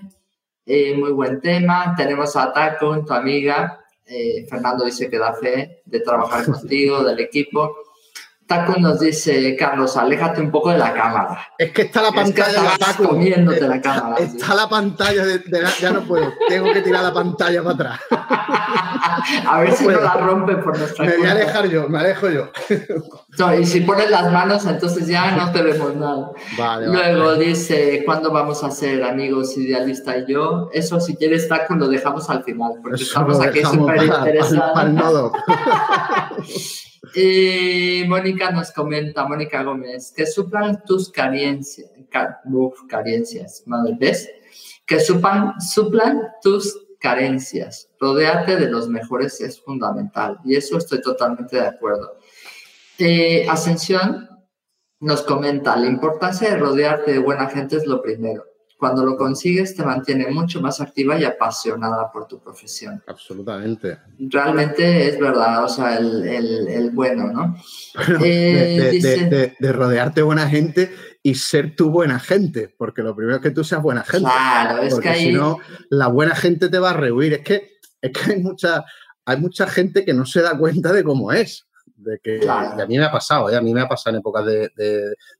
Eh, muy buen tema. Tenemos a Taco, tu amiga. Eh, Fernando dice que da fe de trabajar contigo, del equipo. Taco nos dice, Carlos, aléjate un poco de la cámara. Es que está la pantalla de Taco. comiéndote la cámara. Está la pantalla de, ya no puedo. Tengo que tirar la pantalla para atrás. a ver si no la rompe por nuestra Me voy a alejar yo, me alejo yo. y si pones las manos, entonces ya no te vemos nada. Luego dice, ¿cuándo vamos a ser amigos idealista y yo? Eso si quieres, Taco, lo dejamos al final, porque estamos aquí súper interesados. Mónica nos comenta, Mónica Gómez, que suplan tus carencias, carencias, madre, ¿ves? Que suplan, suplan tus carencias. Rodearte de los mejores es fundamental y eso estoy totalmente de acuerdo. Ascensión nos comenta, la importancia de rodearte de buena gente es lo primero. Cuando lo consigues te mantiene mucho más activa y apasionada por tu profesión. Absolutamente. Realmente es verdad, o sea, el, el, bueno, ¿no? Eh, de, rodearte de buena gente y ser tú buena gente, porque lo primero es que tú seas buena gente. Claro, es que ahí... si no, la buena gente te va a rehuir. Es que, es que hay, mucha, hay mucha gente que no se da cuenta de cómo es de que a mí me ha pasado, ¿eh? a mí me ha pasado en épocas de,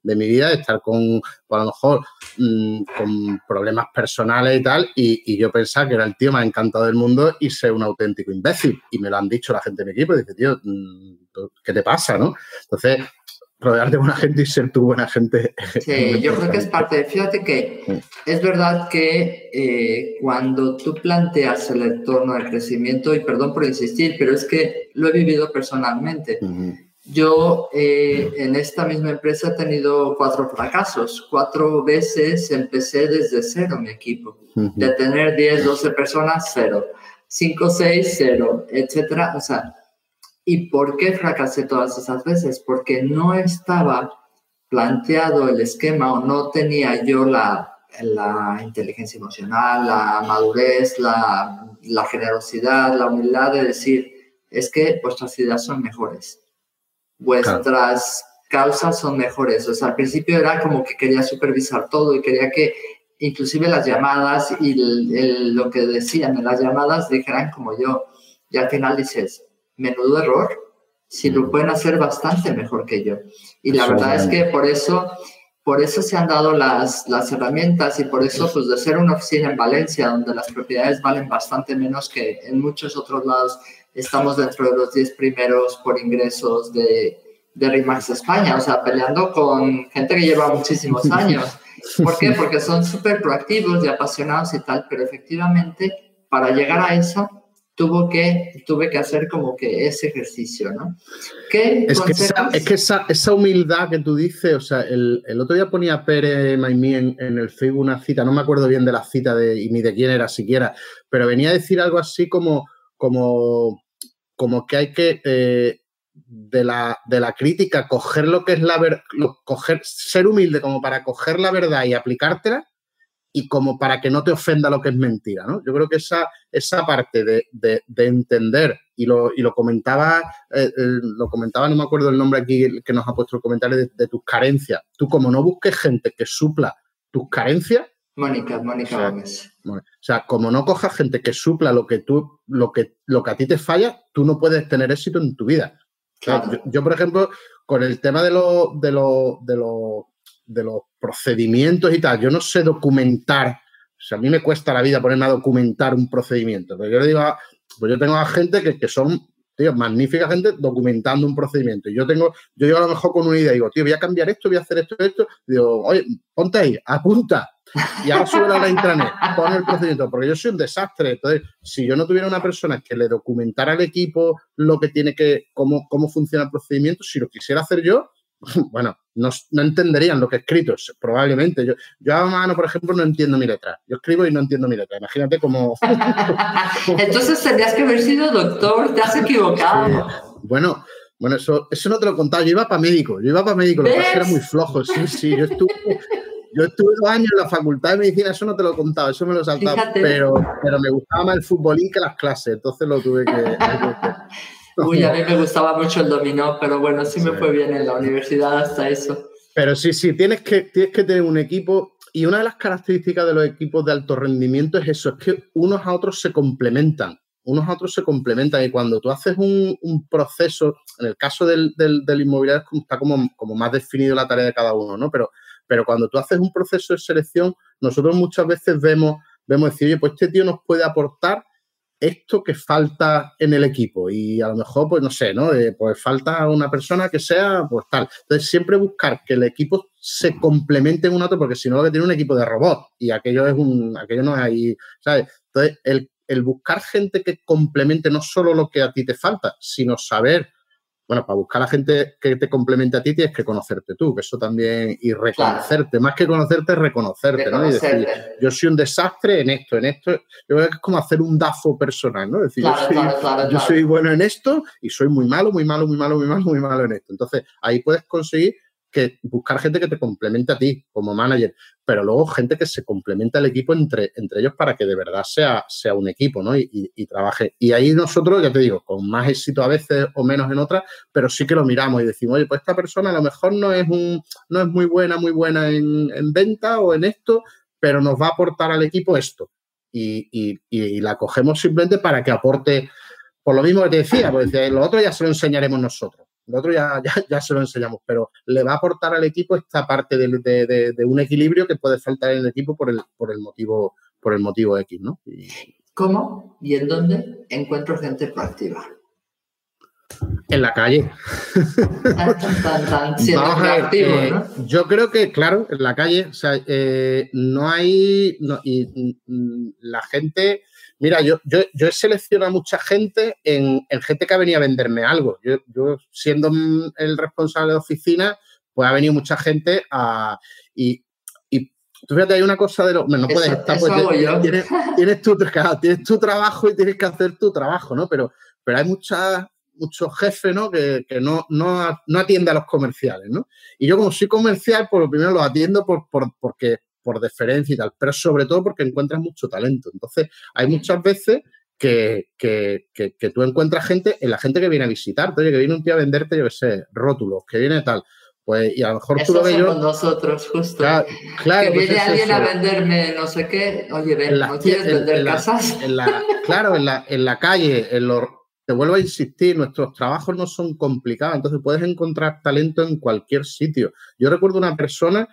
de, mi vida de estar con, pues, a lo mejor, mm, con problemas personales y tal, y, yo pensaba que era el tío más encantado del mundo y ser un auténtico imbécil. Y me lo han dicho la gente de mi equipo, y dice, tío, mm, ¿qué te pasa, no? Entonces, rodearte de buena gente y ser tu buena gente. Sí, yo creo que es parte. Fíjate que es verdad que eh, cuando tú planteas el entorno de crecimiento, y perdón por insistir, pero es que lo he vivido personalmente. Yo eh, en esta misma empresa he tenido cuatro fracasos. Cuatro veces empecé desde cero mi equipo. De tener 10, 12 personas, cero. 5, 6, cero, etcétera. O sea, ¿Y por qué fracasé todas esas veces? Porque no estaba planteado el esquema o no tenía yo la, la inteligencia emocional, la madurez, la, generosidad, la humildad de decir, es que vuestras ideas son mejores, vuestras causas son mejores. O sea, al principio era como que quería supervisar todo y quería que inclusive las llamadas y lo que decían en las llamadas dijeran como yo. Y al final dices, menudo error si lo pueden hacer bastante mejor que yo. Y la verdad es que por eso, por eso se han dado las, las herramientas y por eso, pues de ser una oficina en Valencia, donde las propiedades valen bastante menos que en muchos otros lados, estamos dentro de los 10 primeros por ingresos de, de RIMAX España, o sea, peleando con gente que lleva muchísimos años. ¿Por qué? Porque son súper proactivos y apasionados y tal, pero efectivamente, para llegar a eso, tuvo que, tuve que hacer como que ese ejercicio, ¿no? es, que esa, es que esa, humildad que tú dices, o sea, el, otro día ponía Pere Maimí en, en, el Facebook una cita, no me acuerdo bien de la cita de, ni de quién era siquiera, pero venía a decir algo así como, como, como que hay que... Eh, de la, de la, crítica, coger lo que es la verdad, coger, ser humilde como para coger la verdad y aplicártela, y como para que no te ofenda lo que es mentira, ¿no? Yo creo que esa, esa parte de, entender, y lo, y lo comentaba, eh, lo comentaba, no me acuerdo el nombre aquí que nos ha puesto el comentario de, tus carencias. Tú como no busques gente que supla tus carencias. Mónica, Mónica Gómez. O sea, como no cojas gente que supla lo que tú, lo que, lo que a ti te falla, tú no puedes tener éxito en tu vida. yo, por ejemplo, con el tema de los de lo, de lo, de los procedimientos y tal. Yo no sé documentar. O sea, a mí me cuesta la vida ponerme a documentar un procedimiento. Pero yo le digo, pues yo tengo a gente que, que son tío, magnífica gente documentando un procedimiento. Y yo tengo, yo llego a lo mejor con una idea, digo, tío, voy a cambiar esto, voy a hacer esto, esto. digo, oye, ponte ahí, apunta. Y ahora sube a la intranet, pon el procedimiento, porque yo soy un desastre. Entonces, si yo no tuviera una persona que le documentara al equipo lo que tiene que, cómo, cómo funciona el procedimiento, si lo quisiera hacer yo, bueno, no, entenderían lo que he escrito, probablemente. Yo, yo a mano, por ejemplo, no entiendo mi letra. Yo escribo y no entiendo mi letra. Imagínate cómo... Entonces tendrías que haber sido doctor, te has equivocado. Bueno, bueno, eso, eso no te lo he contado. Yo iba para médico, yo iba para médico, lo que era muy flojo. Sí, sí, yo estuve, yo estuve dos años en la facultad de medicina, eso no te lo he contado, eso me lo he saltado, pero, pero me gustaba más el futbolín que las clases, entonces lo tuve que... Uy, a mí me gustaba mucho el dominó, pero bueno, sí me fue bien en la universidad hasta eso. Pero sí, sí, tienes que, tienes que tener un equipo y una de las características de los equipos de alto rendimiento es eso, es que unos a otros se complementan, unos a otros se complementan y cuando tú haces un, proceso, en el caso del, del, inmobiliario está como, como más definido la tarea de cada uno, ¿no? Pero, pero cuando tú haces un proceso de selección, nosotros muchas veces vemos, vemos decir, oye, pues este tío nos puede aportar esto que falta en el equipo y a lo mejor, pues no sé, ¿no? pues falta una persona que sea, pues tal. Entonces, siempre buscar que el equipo se complemente en un otro, porque si no, lo que tiene un equipo de robots y aquello es un, aquello no hay, ¿sabes? Entonces, el, el buscar gente que complemente no solo lo que a ti te falta, sino saber bueno, para buscar a la gente que te complemente a ti tienes que conocerte tú, que eso también, y reconocerte, más que conocerte, reconocerte, ¿no? Y decir, yo soy un desastre en esto, en esto, yo creo que es como hacer un DAFO personal, ¿no? Es decir, yo, soy, bueno en esto y soy muy malo, muy malo, muy malo, muy malo, muy malo en esto. Entonces, ahí puedes conseguir que buscar gente que te complemente a ti como manager, pero luego gente que se complemente al equipo entre, entre ellos para que de verdad sea, sea un equipo, ¿no? Y, trabaje. Y ahí nosotros, ya te digo, con más éxito a veces o menos en otras, pero sí que lo miramos y decimos, oye, pues esta persona a lo mejor no es, un, no es muy buena, muy buena en, en venta o en esto, pero nos va a aportar al equipo esto. Y, y, la cogemos simplemente para que aporte, por lo mismo que te decía, porque lo otro ya se lo enseñaremos nosotros. Nosotros ya, ya, se lo enseñamos, pero le va a aportar al equipo esta parte de, un equilibrio que puede faltar en el equipo por el, por el, motivo, por el motivo X, ¿no? ¿Cómo y en dónde encuentro gente proactiva? En la calle. Yo creo que, claro, en la calle, o sea, eh, no hay. y, mm, la gente Mira, yo, yo, yo he seleccionado a mucha gente en, gente que ha venido a venderme algo. Yo, yo, siendo el responsable de oficina, pues ha venido mucha gente a... Y, y tú fíjate, hay una cosa de lo... No puedes estar... Pues, tienes, tienes, tu, tienes tu trabajo y tienes que hacer tu trabajo, ¿no? Pero, pero hay muchas muchos jefes ¿no? que, que no, no, no atiende a los comerciales. ¿no? Y yo como soy comercial, pues lo primero lo atiendo por, por, porque por deferencia y tal, pero sobre todo porque encuentras mucho talento. Entonces, hay muchas veces que, que, que, tú encuentras gente, en la gente que viene a visitarte, oye, que viene un tío a venderte, yo qué sé, rótulos, que viene tal. Pues, y a lo mejor tú lo ves yo. nosotros, justo. Claro, que pues viene alguien a venderme no sé qué, oye, ven, ¿no quieres vender casas? claro, en la, en la calle, en los, te vuelvo a insistir, nuestros trabajos no son complicados, entonces puedes encontrar talento en cualquier sitio. Yo recuerdo una persona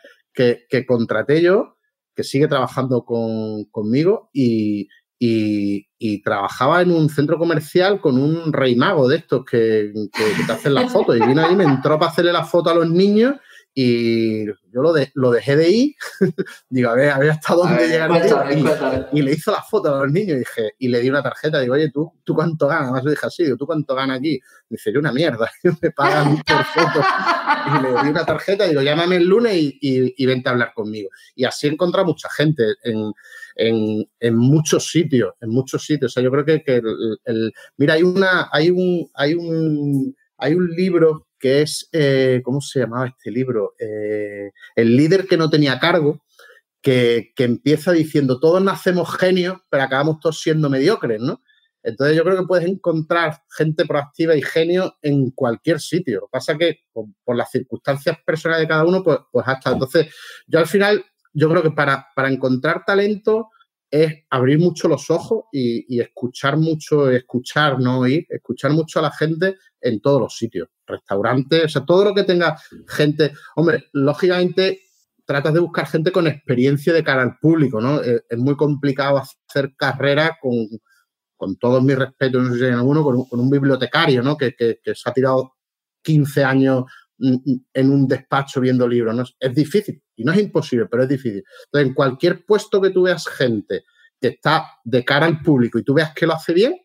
que, contraté yo, que sigue trabajando conmigo y, trabajaba en un centro comercial con un rey mago de estos que, te hacen las fotos. Y vino ahí, me entró para hacerle la foto a los niños y yo lo, lo dejé de ir, digo, a ver, a ver hasta dónde llegar. Y, le hizo la foto a los niños y, dije, y le di una tarjeta, digo, oye, ¿tú, tú cuánto ganas? Más le dije así, digo, ¿tú cuánto ganas aquí? Dice, yo una mierda, me pagan por fotos. Y le di una tarjeta, digo, llámame el lunes y, y, vente a hablar conmigo. Y así he encontrado mucha gente en, en, en, muchos sitios, en muchos sitios. O sea, yo creo que, que el, mira, hay una, hay un, hay un, hay un libro que es, eh, ¿cómo se llamaba este libro? Eh, el líder que no tenía cargo, que, empieza diciendo, todos nacemos genios, pero acabamos todos siendo mediocres, ¿no? Entonces yo creo que puedes encontrar gente proactiva y genio en cualquier sitio. Lo que pasa que por, las circunstancias personales de cada uno, pues, pues hasta. Entonces, yo al final, yo creo que para, para encontrar talento es abrir mucho los ojos y, escuchar mucho, escuchar, no oír, escuchar mucho a la gente en todos los sitios, restaurantes, todo lo que tenga gente. Hombre, lógicamente tratas de buscar gente con experiencia de cara al público, ¿no? Es, muy complicado hacer carrera con, con todos mis respetos, no sé si hay alguno, con un, bibliotecario, ¿no? Que, que, se ha tirado 15 años en un despacho viendo libros. ¿no? Es difícil y no es imposible, pero es difícil. Entonces, en cualquier puesto que tú veas gente que está de cara al público y tú veas que lo hace bien,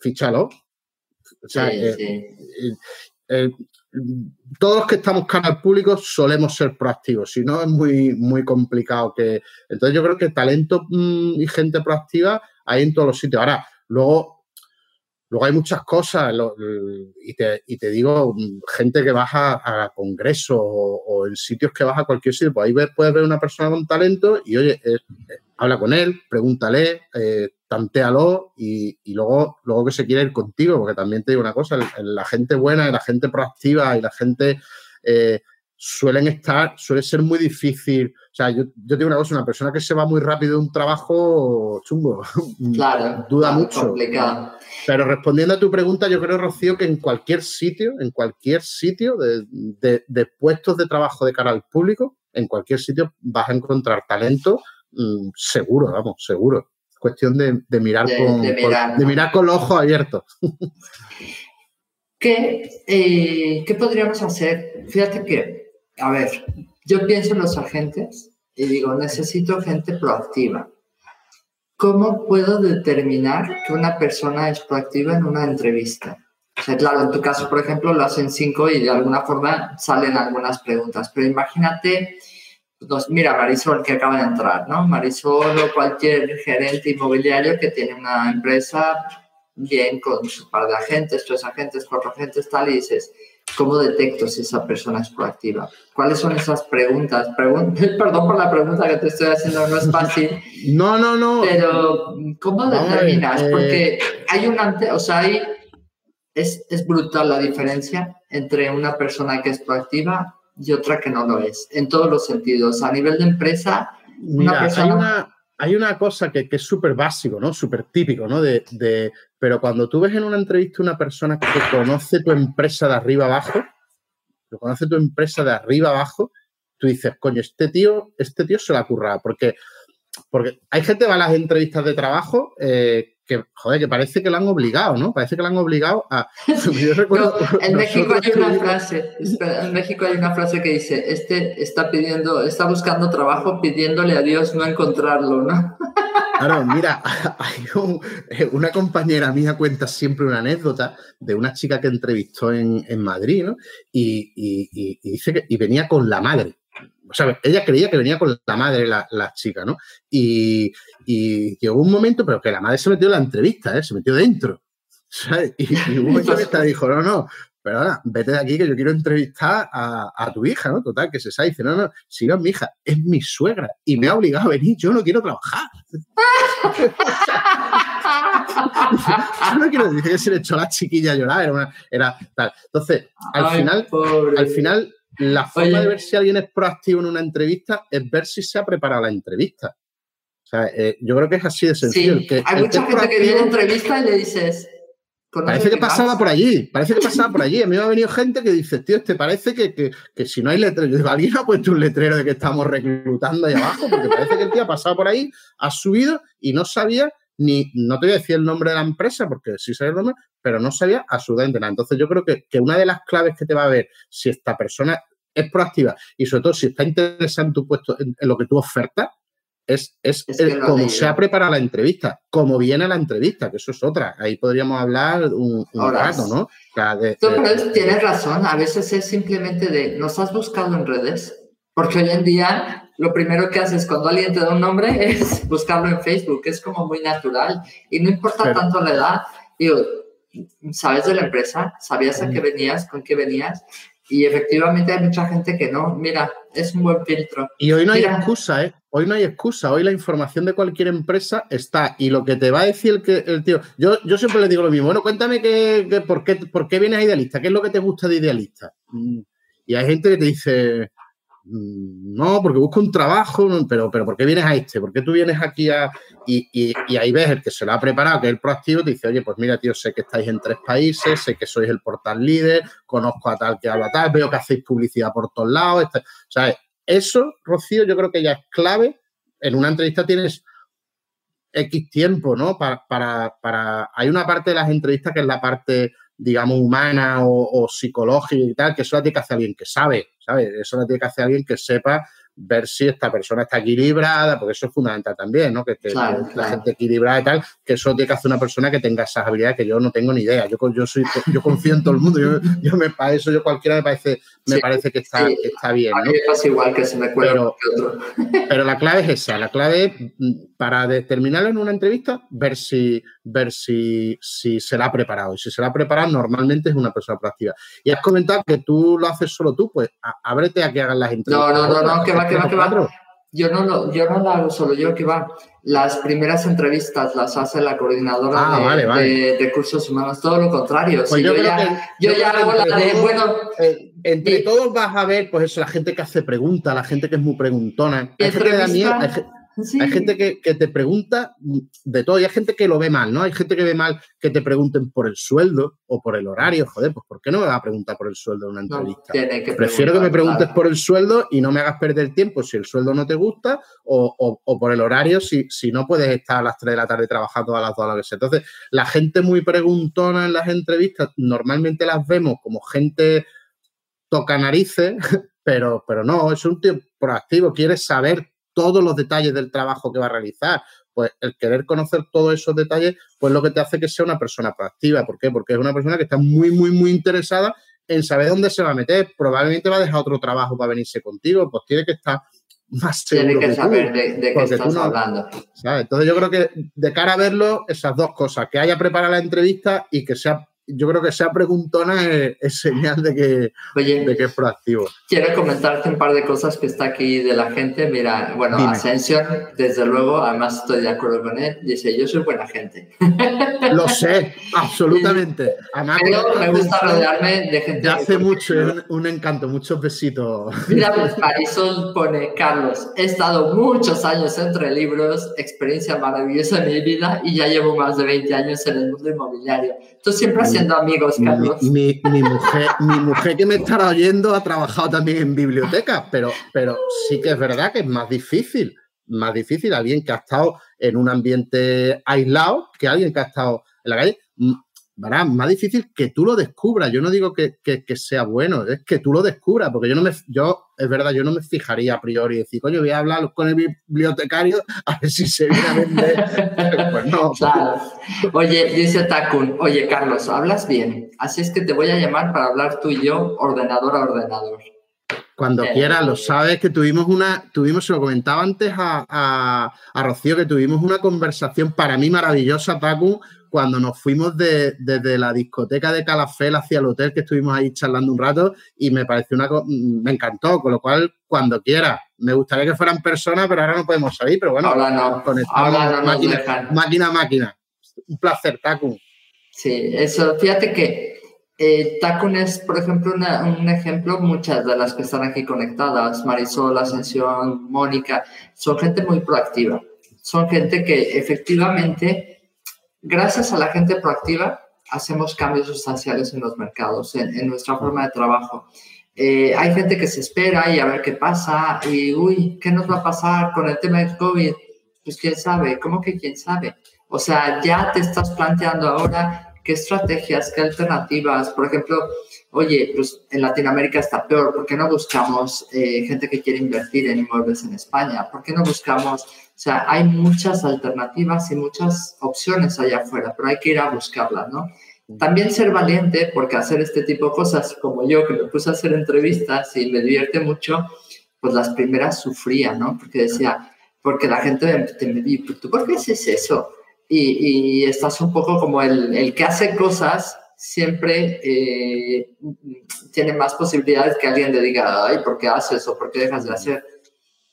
fíchalo. O sea, eh, eh, eh, todos los que estamos cara al público solemos ser proactivos, si no es muy, muy complicado que... Entonces yo creo que talento mm, y gente proactiva hay en todos los sitios. Ahora, luego Luego hay muchas cosas, y, te, digo, gente que baja a, congresos o, en sitios que vas a cualquier sitio, pues ahí puedes ver una persona con talento y, oye, eh, eh, habla con él, pregúntale, eh, tantealo y, luego, luego que se quiere ir contigo, porque también te digo una cosa, la gente buena y la gente proactiva y la gente suelen estar, suele ser muy difícil. O sea, yo, yo digo una cosa, una persona que se va muy rápido de un trabajo chungo, claro, duda mucho. Complicado. Pero respondiendo a tu pregunta, yo creo, Rocío, que en cualquier sitio, en cualquier sitio de, puestos de trabajo de cara al público, en cualquier sitio vas a encontrar talento mm, seguro, vamos, seguro. Es cuestión de, mirar, con, de mirar con los ojos abiertos. ¿Qué, eh, ¿Qué podríamos hacer? Fíjate que a ver, yo pienso en los agentes y digo, necesito gente proactiva. ¿Cómo puedo determinar que una persona es proactiva en una entrevista? O sea, claro, en tu caso, por ejemplo, lo hacen cinco y de alguna forma salen algunas preguntas, pero imagínate, pues, mira, Marisol que acaba de entrar, ¿no? Marisol o cualquier gerente inmobiliario que tiene una empresa bien con su par de agentes, tres agentes, cuatro agentes, tal, y dices, ¿Cómo detecto si esa persona es proactiva? ¿Cuáles son esas preguntas? perdón por la pregunta que te estoy haciendo, no es fácil. No, no, no. Pero, ¿cómo determinas? Porque hay un ante, o sea, hay, es, es brutal la diferencia entre una persona que es proactiva y otra que no lo es, en todos los sentidos. A nivel de empresa, una persona hay una cosa que, es súper básico, ¿no? Súper típico, ¿no? Pero cuando tú ves en una entrevista una persona que conoce tu empresa de arriba abajo, que conoce tu empresa de arriba abajo, tú dices, coño, este tío, este tío se la curra, porque, porque hay gente que va a las entrevistas de trabajo eh, que, joder, que parece que lo han obligado, ¿no? Parece que lo han obligado a... en México hay una frase, en México hay una frase que dice, este está pidiendo, está buscando trabajo pidiéndole a Dios no encontrarlo, ¿no? Claro, mira, hay eh, una compañera mía cuenta siempre una anécdota de una chica que entrevistó en, Madrid, ¿no? Y, dice que y venía con la madre. O sea, ella creía que venía con la madre la, la chica, ¿no? Y, y llegó un momento, pero que la madre se metió en la entrevista, ¿eh? se metió dentro. Y, hubo un momento que dijo, no, no, pero ahora vete de aquí que yo quiero entrevistar a, tu hija, ¿no? Total, que se sabe, dice, no, no, si no es mi hija, es mi suegra y me ha obligado a venir, yo no quiero trabajar. yo no quiero decir que se le echó a la chiquilla a llorar, era, tal. Entonces, al final, al final, la forma de ver si alguien es proactivo en una entrevista es ver si se ha preparado la entrevista. O sea, eh, yo creo que es así de sencillo. hay mucha gente que viene a entrevista y le dices. Parece que pasaba por allí, parece que pasaba por allí. A mí me ha venido gente que dice, tío, este parece que, que, que si no hay letrero. Yo digo, alguien ha puesto un letrero de que estamos reclutando ahí abajo, porque parece que el tío ha pasado por ahí, ha subido y no sabía ni, no te voy a decir el nombre de la empresa, porque sí sabía el nombre, pero no sabía absolutamente nada. Entonces, yo creo que, que una de las claves que te va a ver si esta persona es proactiva y sobre todo si está interesada en tu puesto, en lo que tú ofertas, es, es, como se ha preparado la entrevista, como viene la entrevista, que eso es otra. Ahí podríamos hablar un, rato, ¿no? tienes razón, a veces es simplemente de, ¿nos has buscado en redes? Porque hoy en día lo primero que haces cuando alguien te da un nombre es buscarlo en Facebook, es como muy natural y no importa tanto la edad. Digo, ¿sabes de la empresa? ¿Sabías a qué venías? ¿Con qué venías? Y efectivamente hay mucha gente que no. Mira, es un buen filtro. Y hoy no hay excusa, ¿eh? Hoy no hay excusa. Hoy la información de cualquier empresa está. Y lo que te va a decir el, que, el tío. Yo, yo siempre le digo lo mismo. Bueno, cuéntame que, por, qué, por qué vienes a idealista. ¿Qué es lo que te gusta de idealista? Mm, y hay gente que te dice, Mm, no, porque busco un trabajo, pero, pero ¿por qué vienes a este? ¿Por qué tú vienes aquí a...? Y, ahí ves el que se lo ha preparado, que es el proactivo, te dice, oye, pues mira, tío, sé que estáis en tres países, sé que sois el portal líder, conozco a tal que habla tal, veo que hacéis publicidad por todos lados. Sea, eso, Rocío, yo creo que ya es clave. En una entrevista tienes X tiempo, ¿no? Para, para, Hay una parte de las entrevistas que es la parte, digamos, humana o, psicológica y tal, que eso la tiene que hacer alguien que sabe, ¿sabes? Eso la tiene que hacer alguien que sepa ver si esta persona está equilibrada, porque eso es fundamental también, ¿no? Que, la gente equilibrada y tal, que eso tiene que hacer una persona que tenga esas habilidades que yo no tengo ni idea. Yo, yo soy, yo confío en todo el mundo, yo, me para eso yo cualquiera me parece, me parece que está, está bien. ¿no? A mí me pasa igual que se me pero, pero la clave es esa, la clave es, mm, para determinarlo en una entrevista, ver si, ver si, si se la ha preparado. Y si se la ha preparado, normalmente es una persona proactiva. Y has comentado que tú lo haces solo tú, pues ábrete a que hagan las entrevistas. No, no, no, no, que va, que va, que va. Yo no, lo, yo no lo hago solo, yo que va. Las primeras entrevistas las hace la coordinadora ah, de, de, cursos humanos, todo lo contrario. Pues yo, ya, yo, ya hago la de, bueno... Eh, entre todos vas a ver, pues eso, la gente que hace preguntas, la gente que es muy preguntona. Hay gente que da miedo, hay gente que, te pregunta de todo y hay gente que lo ve mal, ¿no? Hay gente que ve mal que te pregunten por el sueldo o por el horario. Joder, pues ¿por qué no me va a preguntar por el sueldo en una entrevista? Prefiero que me preguntes por el sueldo y no me hagas perder tiempo si el sueldo no te gusta o, por el horario si, si no puedes estar a las 3 de la tarde trabajando a las 2 a la que sea. Entonces, la gente muy preguntona en las entrevistas normalmente las vemos como gente toca narices, pero, pero no, es un tío proactivo, quieres saber todos los detalles del trabajo que va a realizar. Pues el querer conocer todos esos detalles, pues lo que te hace que sea una persona proactiva. ¿Por qué? Porque es una persona que está muy, muy, muy interesada en saber dónde se va a meter. Probablemente va a dejar otro trabajo para venirse contigo, pues tiene que estar más seguro. Tiene que, saber de, qué estás hablando. Entonces yo creo que de cara a verlo, esas dos cosas, que haya preparado la entrevista y que sea yo creo que sea preguntona es, señal de que, de que es proactivo. Quiero comentarte un par de cosas que está aquí de la gente. Mira, bueno, Ascensión, desde luego, además estoy de acuerdo con él, dice, yo soy buena gente. Lo sé, absolutamente. Pero me gusta rodearme de gente. hace mucho, un, encanto, muchos besitos. Mira, pues Marisol pone, Carlos, he estado muchos años entre libros, experiencia maravillosa en mi vida y ya llevo más de 20 años en el mundo inmobiliario. Tú siempre has amigos, Carlos. Mi, mujer, mi mujer que me estará oyendo ha trabajado también en bibliotecas, pero, pero sí que es verdad que es más difícil, más difícil alguien que ha estado en un ambiente aislado que alguien que ha estado en la calle más difícil que tú lo descubras. Yo no digo que, sea bueno, es que tú lo descubras, porque yo no me, yo, es verdad, yo no me fijaría a priori y decir, coño, voy a hablar con el bibliotecario a ver si se viene a vender. pues no. Claro. Oye, dice Takun, oye, Carlos, hablas bien, así es que te voy a llamar para hablar tú y yo, ordenador a ordenador. Cuando quiera quieras, lo sabes que tuvimos una, tuvimos, se lo comentaba antes a, a, Rocío, que tuvimos una conversación para mí maravillosa, Takun, cuando nos fuimos desde la discoteca de Calafel hacia el hotel, que estuvimos ahí charlando un rato y me pareció una me encantó, con lo cual cuando quiera, me gustaría que fueran personas, pero ahora no podemos salir, pero bueno, ahora no, ahora no máquina, máquina, máquina. Un placer, Takun. Sí, eso, fíjate que eh, Takun es, por ejemplo, un ejemplo, muchas de las que están aquí conectadas, Marisol, Ascensión, Mónica, son gente muy proactiva. Son gente que efectivamente Gracias a la gente proactiva, hacemos cambios sustanciales en los mercados, en, nuestra forma de trabajo. Eh, hay gente que se espera y a ver qué pasa y, uy, ¿qué nos va a pasar con el tema del COVID? Pues quién sabe, ¿cómo que quién sabe? O sea, ya te estás planteando ahora qué estrategias, qué alternativas. Por ejemplo, oye, pues en Latinoamérica está peor, ¿por qué no buscamos eh, gente que quiere invertir en inmuebles en España? ¿Por qué no buscamos sea, hay muchas alternativas y muchas opciones allá afuera, pero hay que ir a buscarlas, ¿no? También ser valiente, porque hacer este tipo de cosas, como yo, que me puse a hacer entrevistas y me divierte mucho, pues las primeras sufría, ¿no? Porque decía, porque la gente te me dice, ¿tú por qué haces eso? Y, estás un poco como el, el que hace cosas siempre eh, tiene más posibilidades que alguien le diga, ay, ¿por qué haces o por qué dejas de hacer?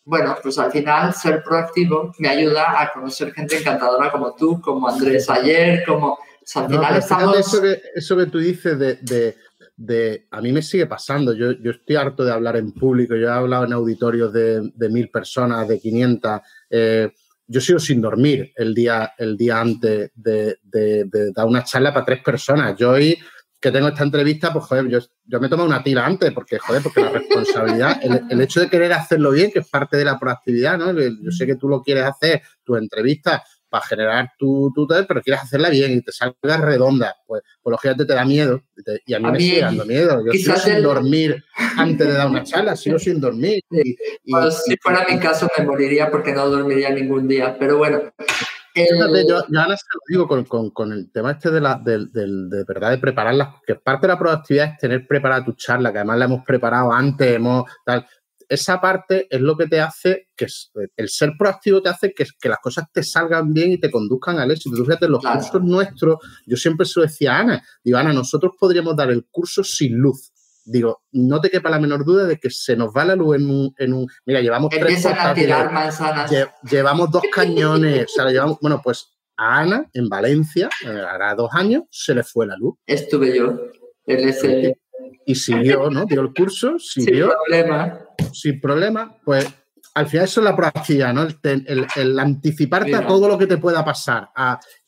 Bueno, pues al final ser proactivo me ayuda a conocer gente encantadora como tú, como Andrés ayer, como... O sea, al final estamos... Eso que, eso que tú dices de, de, A mí me sigue pasando. Yo, yo estoy harto de hablar en público. Yo he hablado en auditorios de, de mil personas, de 500. Eh, yo sigo sin dormir el día, el día antes de, de, dar una charla para tres personas. Yo hoy que tengo esta entrevista, pues joder, yo, yo me tomo una tira antes, porque joder, porque la responsabilidad, el, hecho de querer hacerlo bien, que es parte de la proactividad, ¿no? Yo sé que tú lo quieres hacer, tu entrevista, para generar tu, tu pero quieres hacerla bien y te salga redonda, pues, pues lógicamente te da miedo. Y, a mí me sigue dando miedo. Yo sigo sin dormir antes de dar una charla, sigo sin dormir. Pues, si fuera mi caso me moriría porque no dormiría ningún día, pero bueno. Yo, yo ahora se lo digo con, con, con, el tema este de, la, de, de, de, verdad de prepararlas, que parte de la proactividad es tener preparada tu charla, que además la hemos preparado antes, hemos tal esa parte es lo que te hace que el ser proactivo te hace que, que las cosas te salgan bien y te conduzcan al éxito. Tú fíjate, los cursos nuestros, yo siempre se lo decía a Ana, digo, Ana, nosotros podríamos dar el curso sin luz. Digo, no te quepa la menor duda de que se nos va la luz en un. En un mira, llevamos tres tirar manzanas. llevamos dos cañones. o sea, llevamos, bueno, pues a Ana, en Valencia, eh, hará dos años, se le fue la luz. Estuve yo en ese. Y siguió, ¿no? Dio el curso, siguió. Sin problema sin problema, pues al final eso es la proactividad, ¿no? El, anticiparte a todo lo que te pueda pasar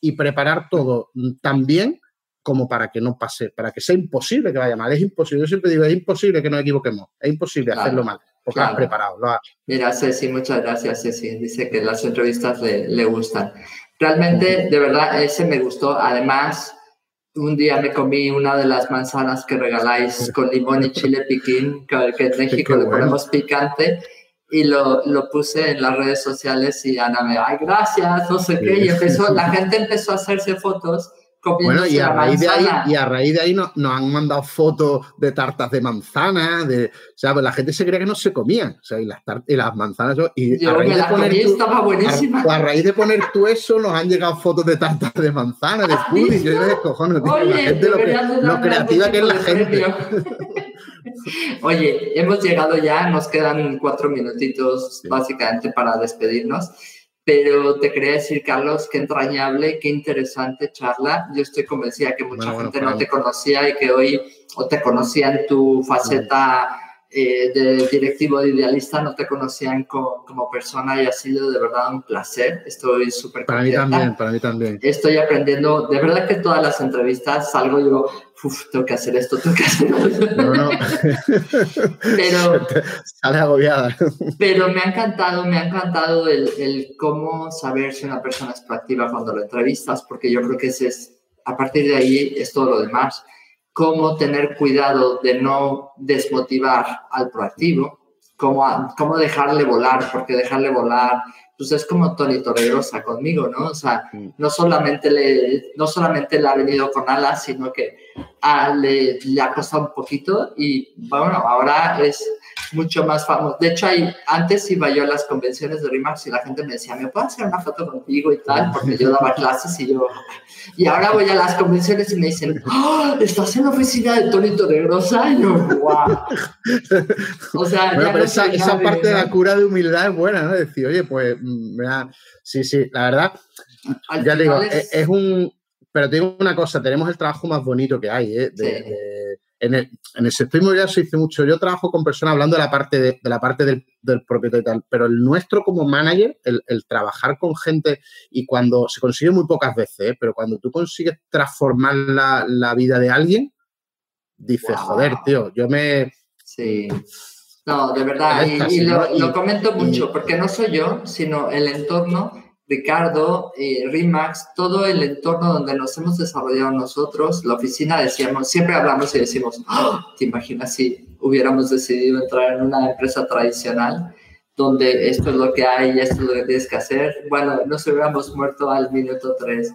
y preparar todo tan bien como para que no pase, para que sea imposible que vaya mal. Es imposible, yo siempre digo, es imposible que nos equivoquemos, es imposible hacerlo mal, porque lo has preparado. Mira, Ceci, muchas gracias, Ceci. Dice que las entrevistas le, le gustan. Realmente, de verdad, ese me gustó. Además, un día me comí una de las manzanas que regaláis con limón y chile piquín, que en México le ponemos picante, y lo, lo, puse en las redes sociales y Ana me, ay, gracias, no sé qué, y empezó, la gente empezó a hacerse fotos bueno, y a, raíz de ahí, y a raíz de ahí nos, han mandado fotos de tartas de manzana, de, o sea, pues la gente se creía que no se comían, o sea, y las, y las manzanas, y a raíz de poner tú, estaba buenísima. A, raíz de poner tú eso, nos han llegado fotos de tartas de manzana, de pudding, yo tío, la gente lo, que, lo creativa que es la gente. Oye, hemos llegado ya, nos quedan cuatro minutitos básicamente para despedirnos. Pero te quería decir, Carlos, qué entrañable, qué interesante charla. Yo estoy convencida que mucha gente no te conocía y que hoy o te conocía en tu faceta eh, de directivo de idealista, no te conocían como, persona y ha sido de verdad un placer. Estoy súper Para mí también, para mí también. Estoy aprendiendo, de verdad que todas las entrevistas salgo yo, tengo que hacer esto, tengo que hacer esto. No, no. pero... Sale agobiada. pero me ha encantado, me ha encantado el, el cómo saber si una persona es proactiva cuando lo entrevistas, porque yo creo que ese es, a partir de ahí es todo lo demás cómo tener cuidado de no desmotivar al proactivo, cómo, cómo dejarle volar, porque dejarle volar, pues es como Tony Torregrosa conmigo, ¿no? O sea, mm. no solamente le, no solamente le ha venido con alas, sino que a, le, le ha costado un poquito y bueno, ahora es mucho más famoso. De hecho, hay, antes iba yo a las convenciones de Rimax y la gente me decía, ¿me puedo hacer una foto contigo y tal? Porque yo daba clases y yo... Y ahora voy a las convenciones y me dicen, ¡Oh, ¿estás en la oficina de Tony Torregrosa? Y yo, ¡guau! O sea, esa, esa parte de la cura de humildad es buena, ¿no? Decir, oye, pues, mira, sí, sí, la verdad, ya digo, es... un... Pero te digo una cosa, tenemos el trabajo más bonito que hay, ¿eh? de, en el, en el sector inmobiliario se dice mucho, yo trabajo con personas hablando de la parte, de, la parte del, del, propietario y tal, pero el nuestro como manager, el, el, trabajar con gente y cuando se consigue muy pocas veces, ¿eh? pero cuando tú consigues transformar la, la vida de alguien, dices, joder, tío, yo me... Sí. No, de verdad, y, lo, lo, comento mucho, porque no soy yo, sino el entorno Ricardo, eh, Rimax, todo el entorno donde nos hemos desarrollado nosotros, la oficina decíamos, siempre hablamos y decimos, ¡Ah! ¿te imaginas si hubiéramos decidido entrar en una empresa tradicional donde esto es lo que hay y esto es lo que tienes que hacer? Bueno, nos hubiéramos muerto al minuto tres.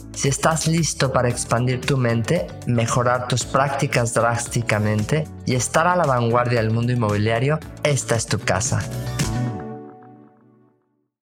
Si estás listo para expandir tu mente, mejorar tus prácticas drásticamente y estar a la vanguardia del mundo inmobiliario, esta es tu casa.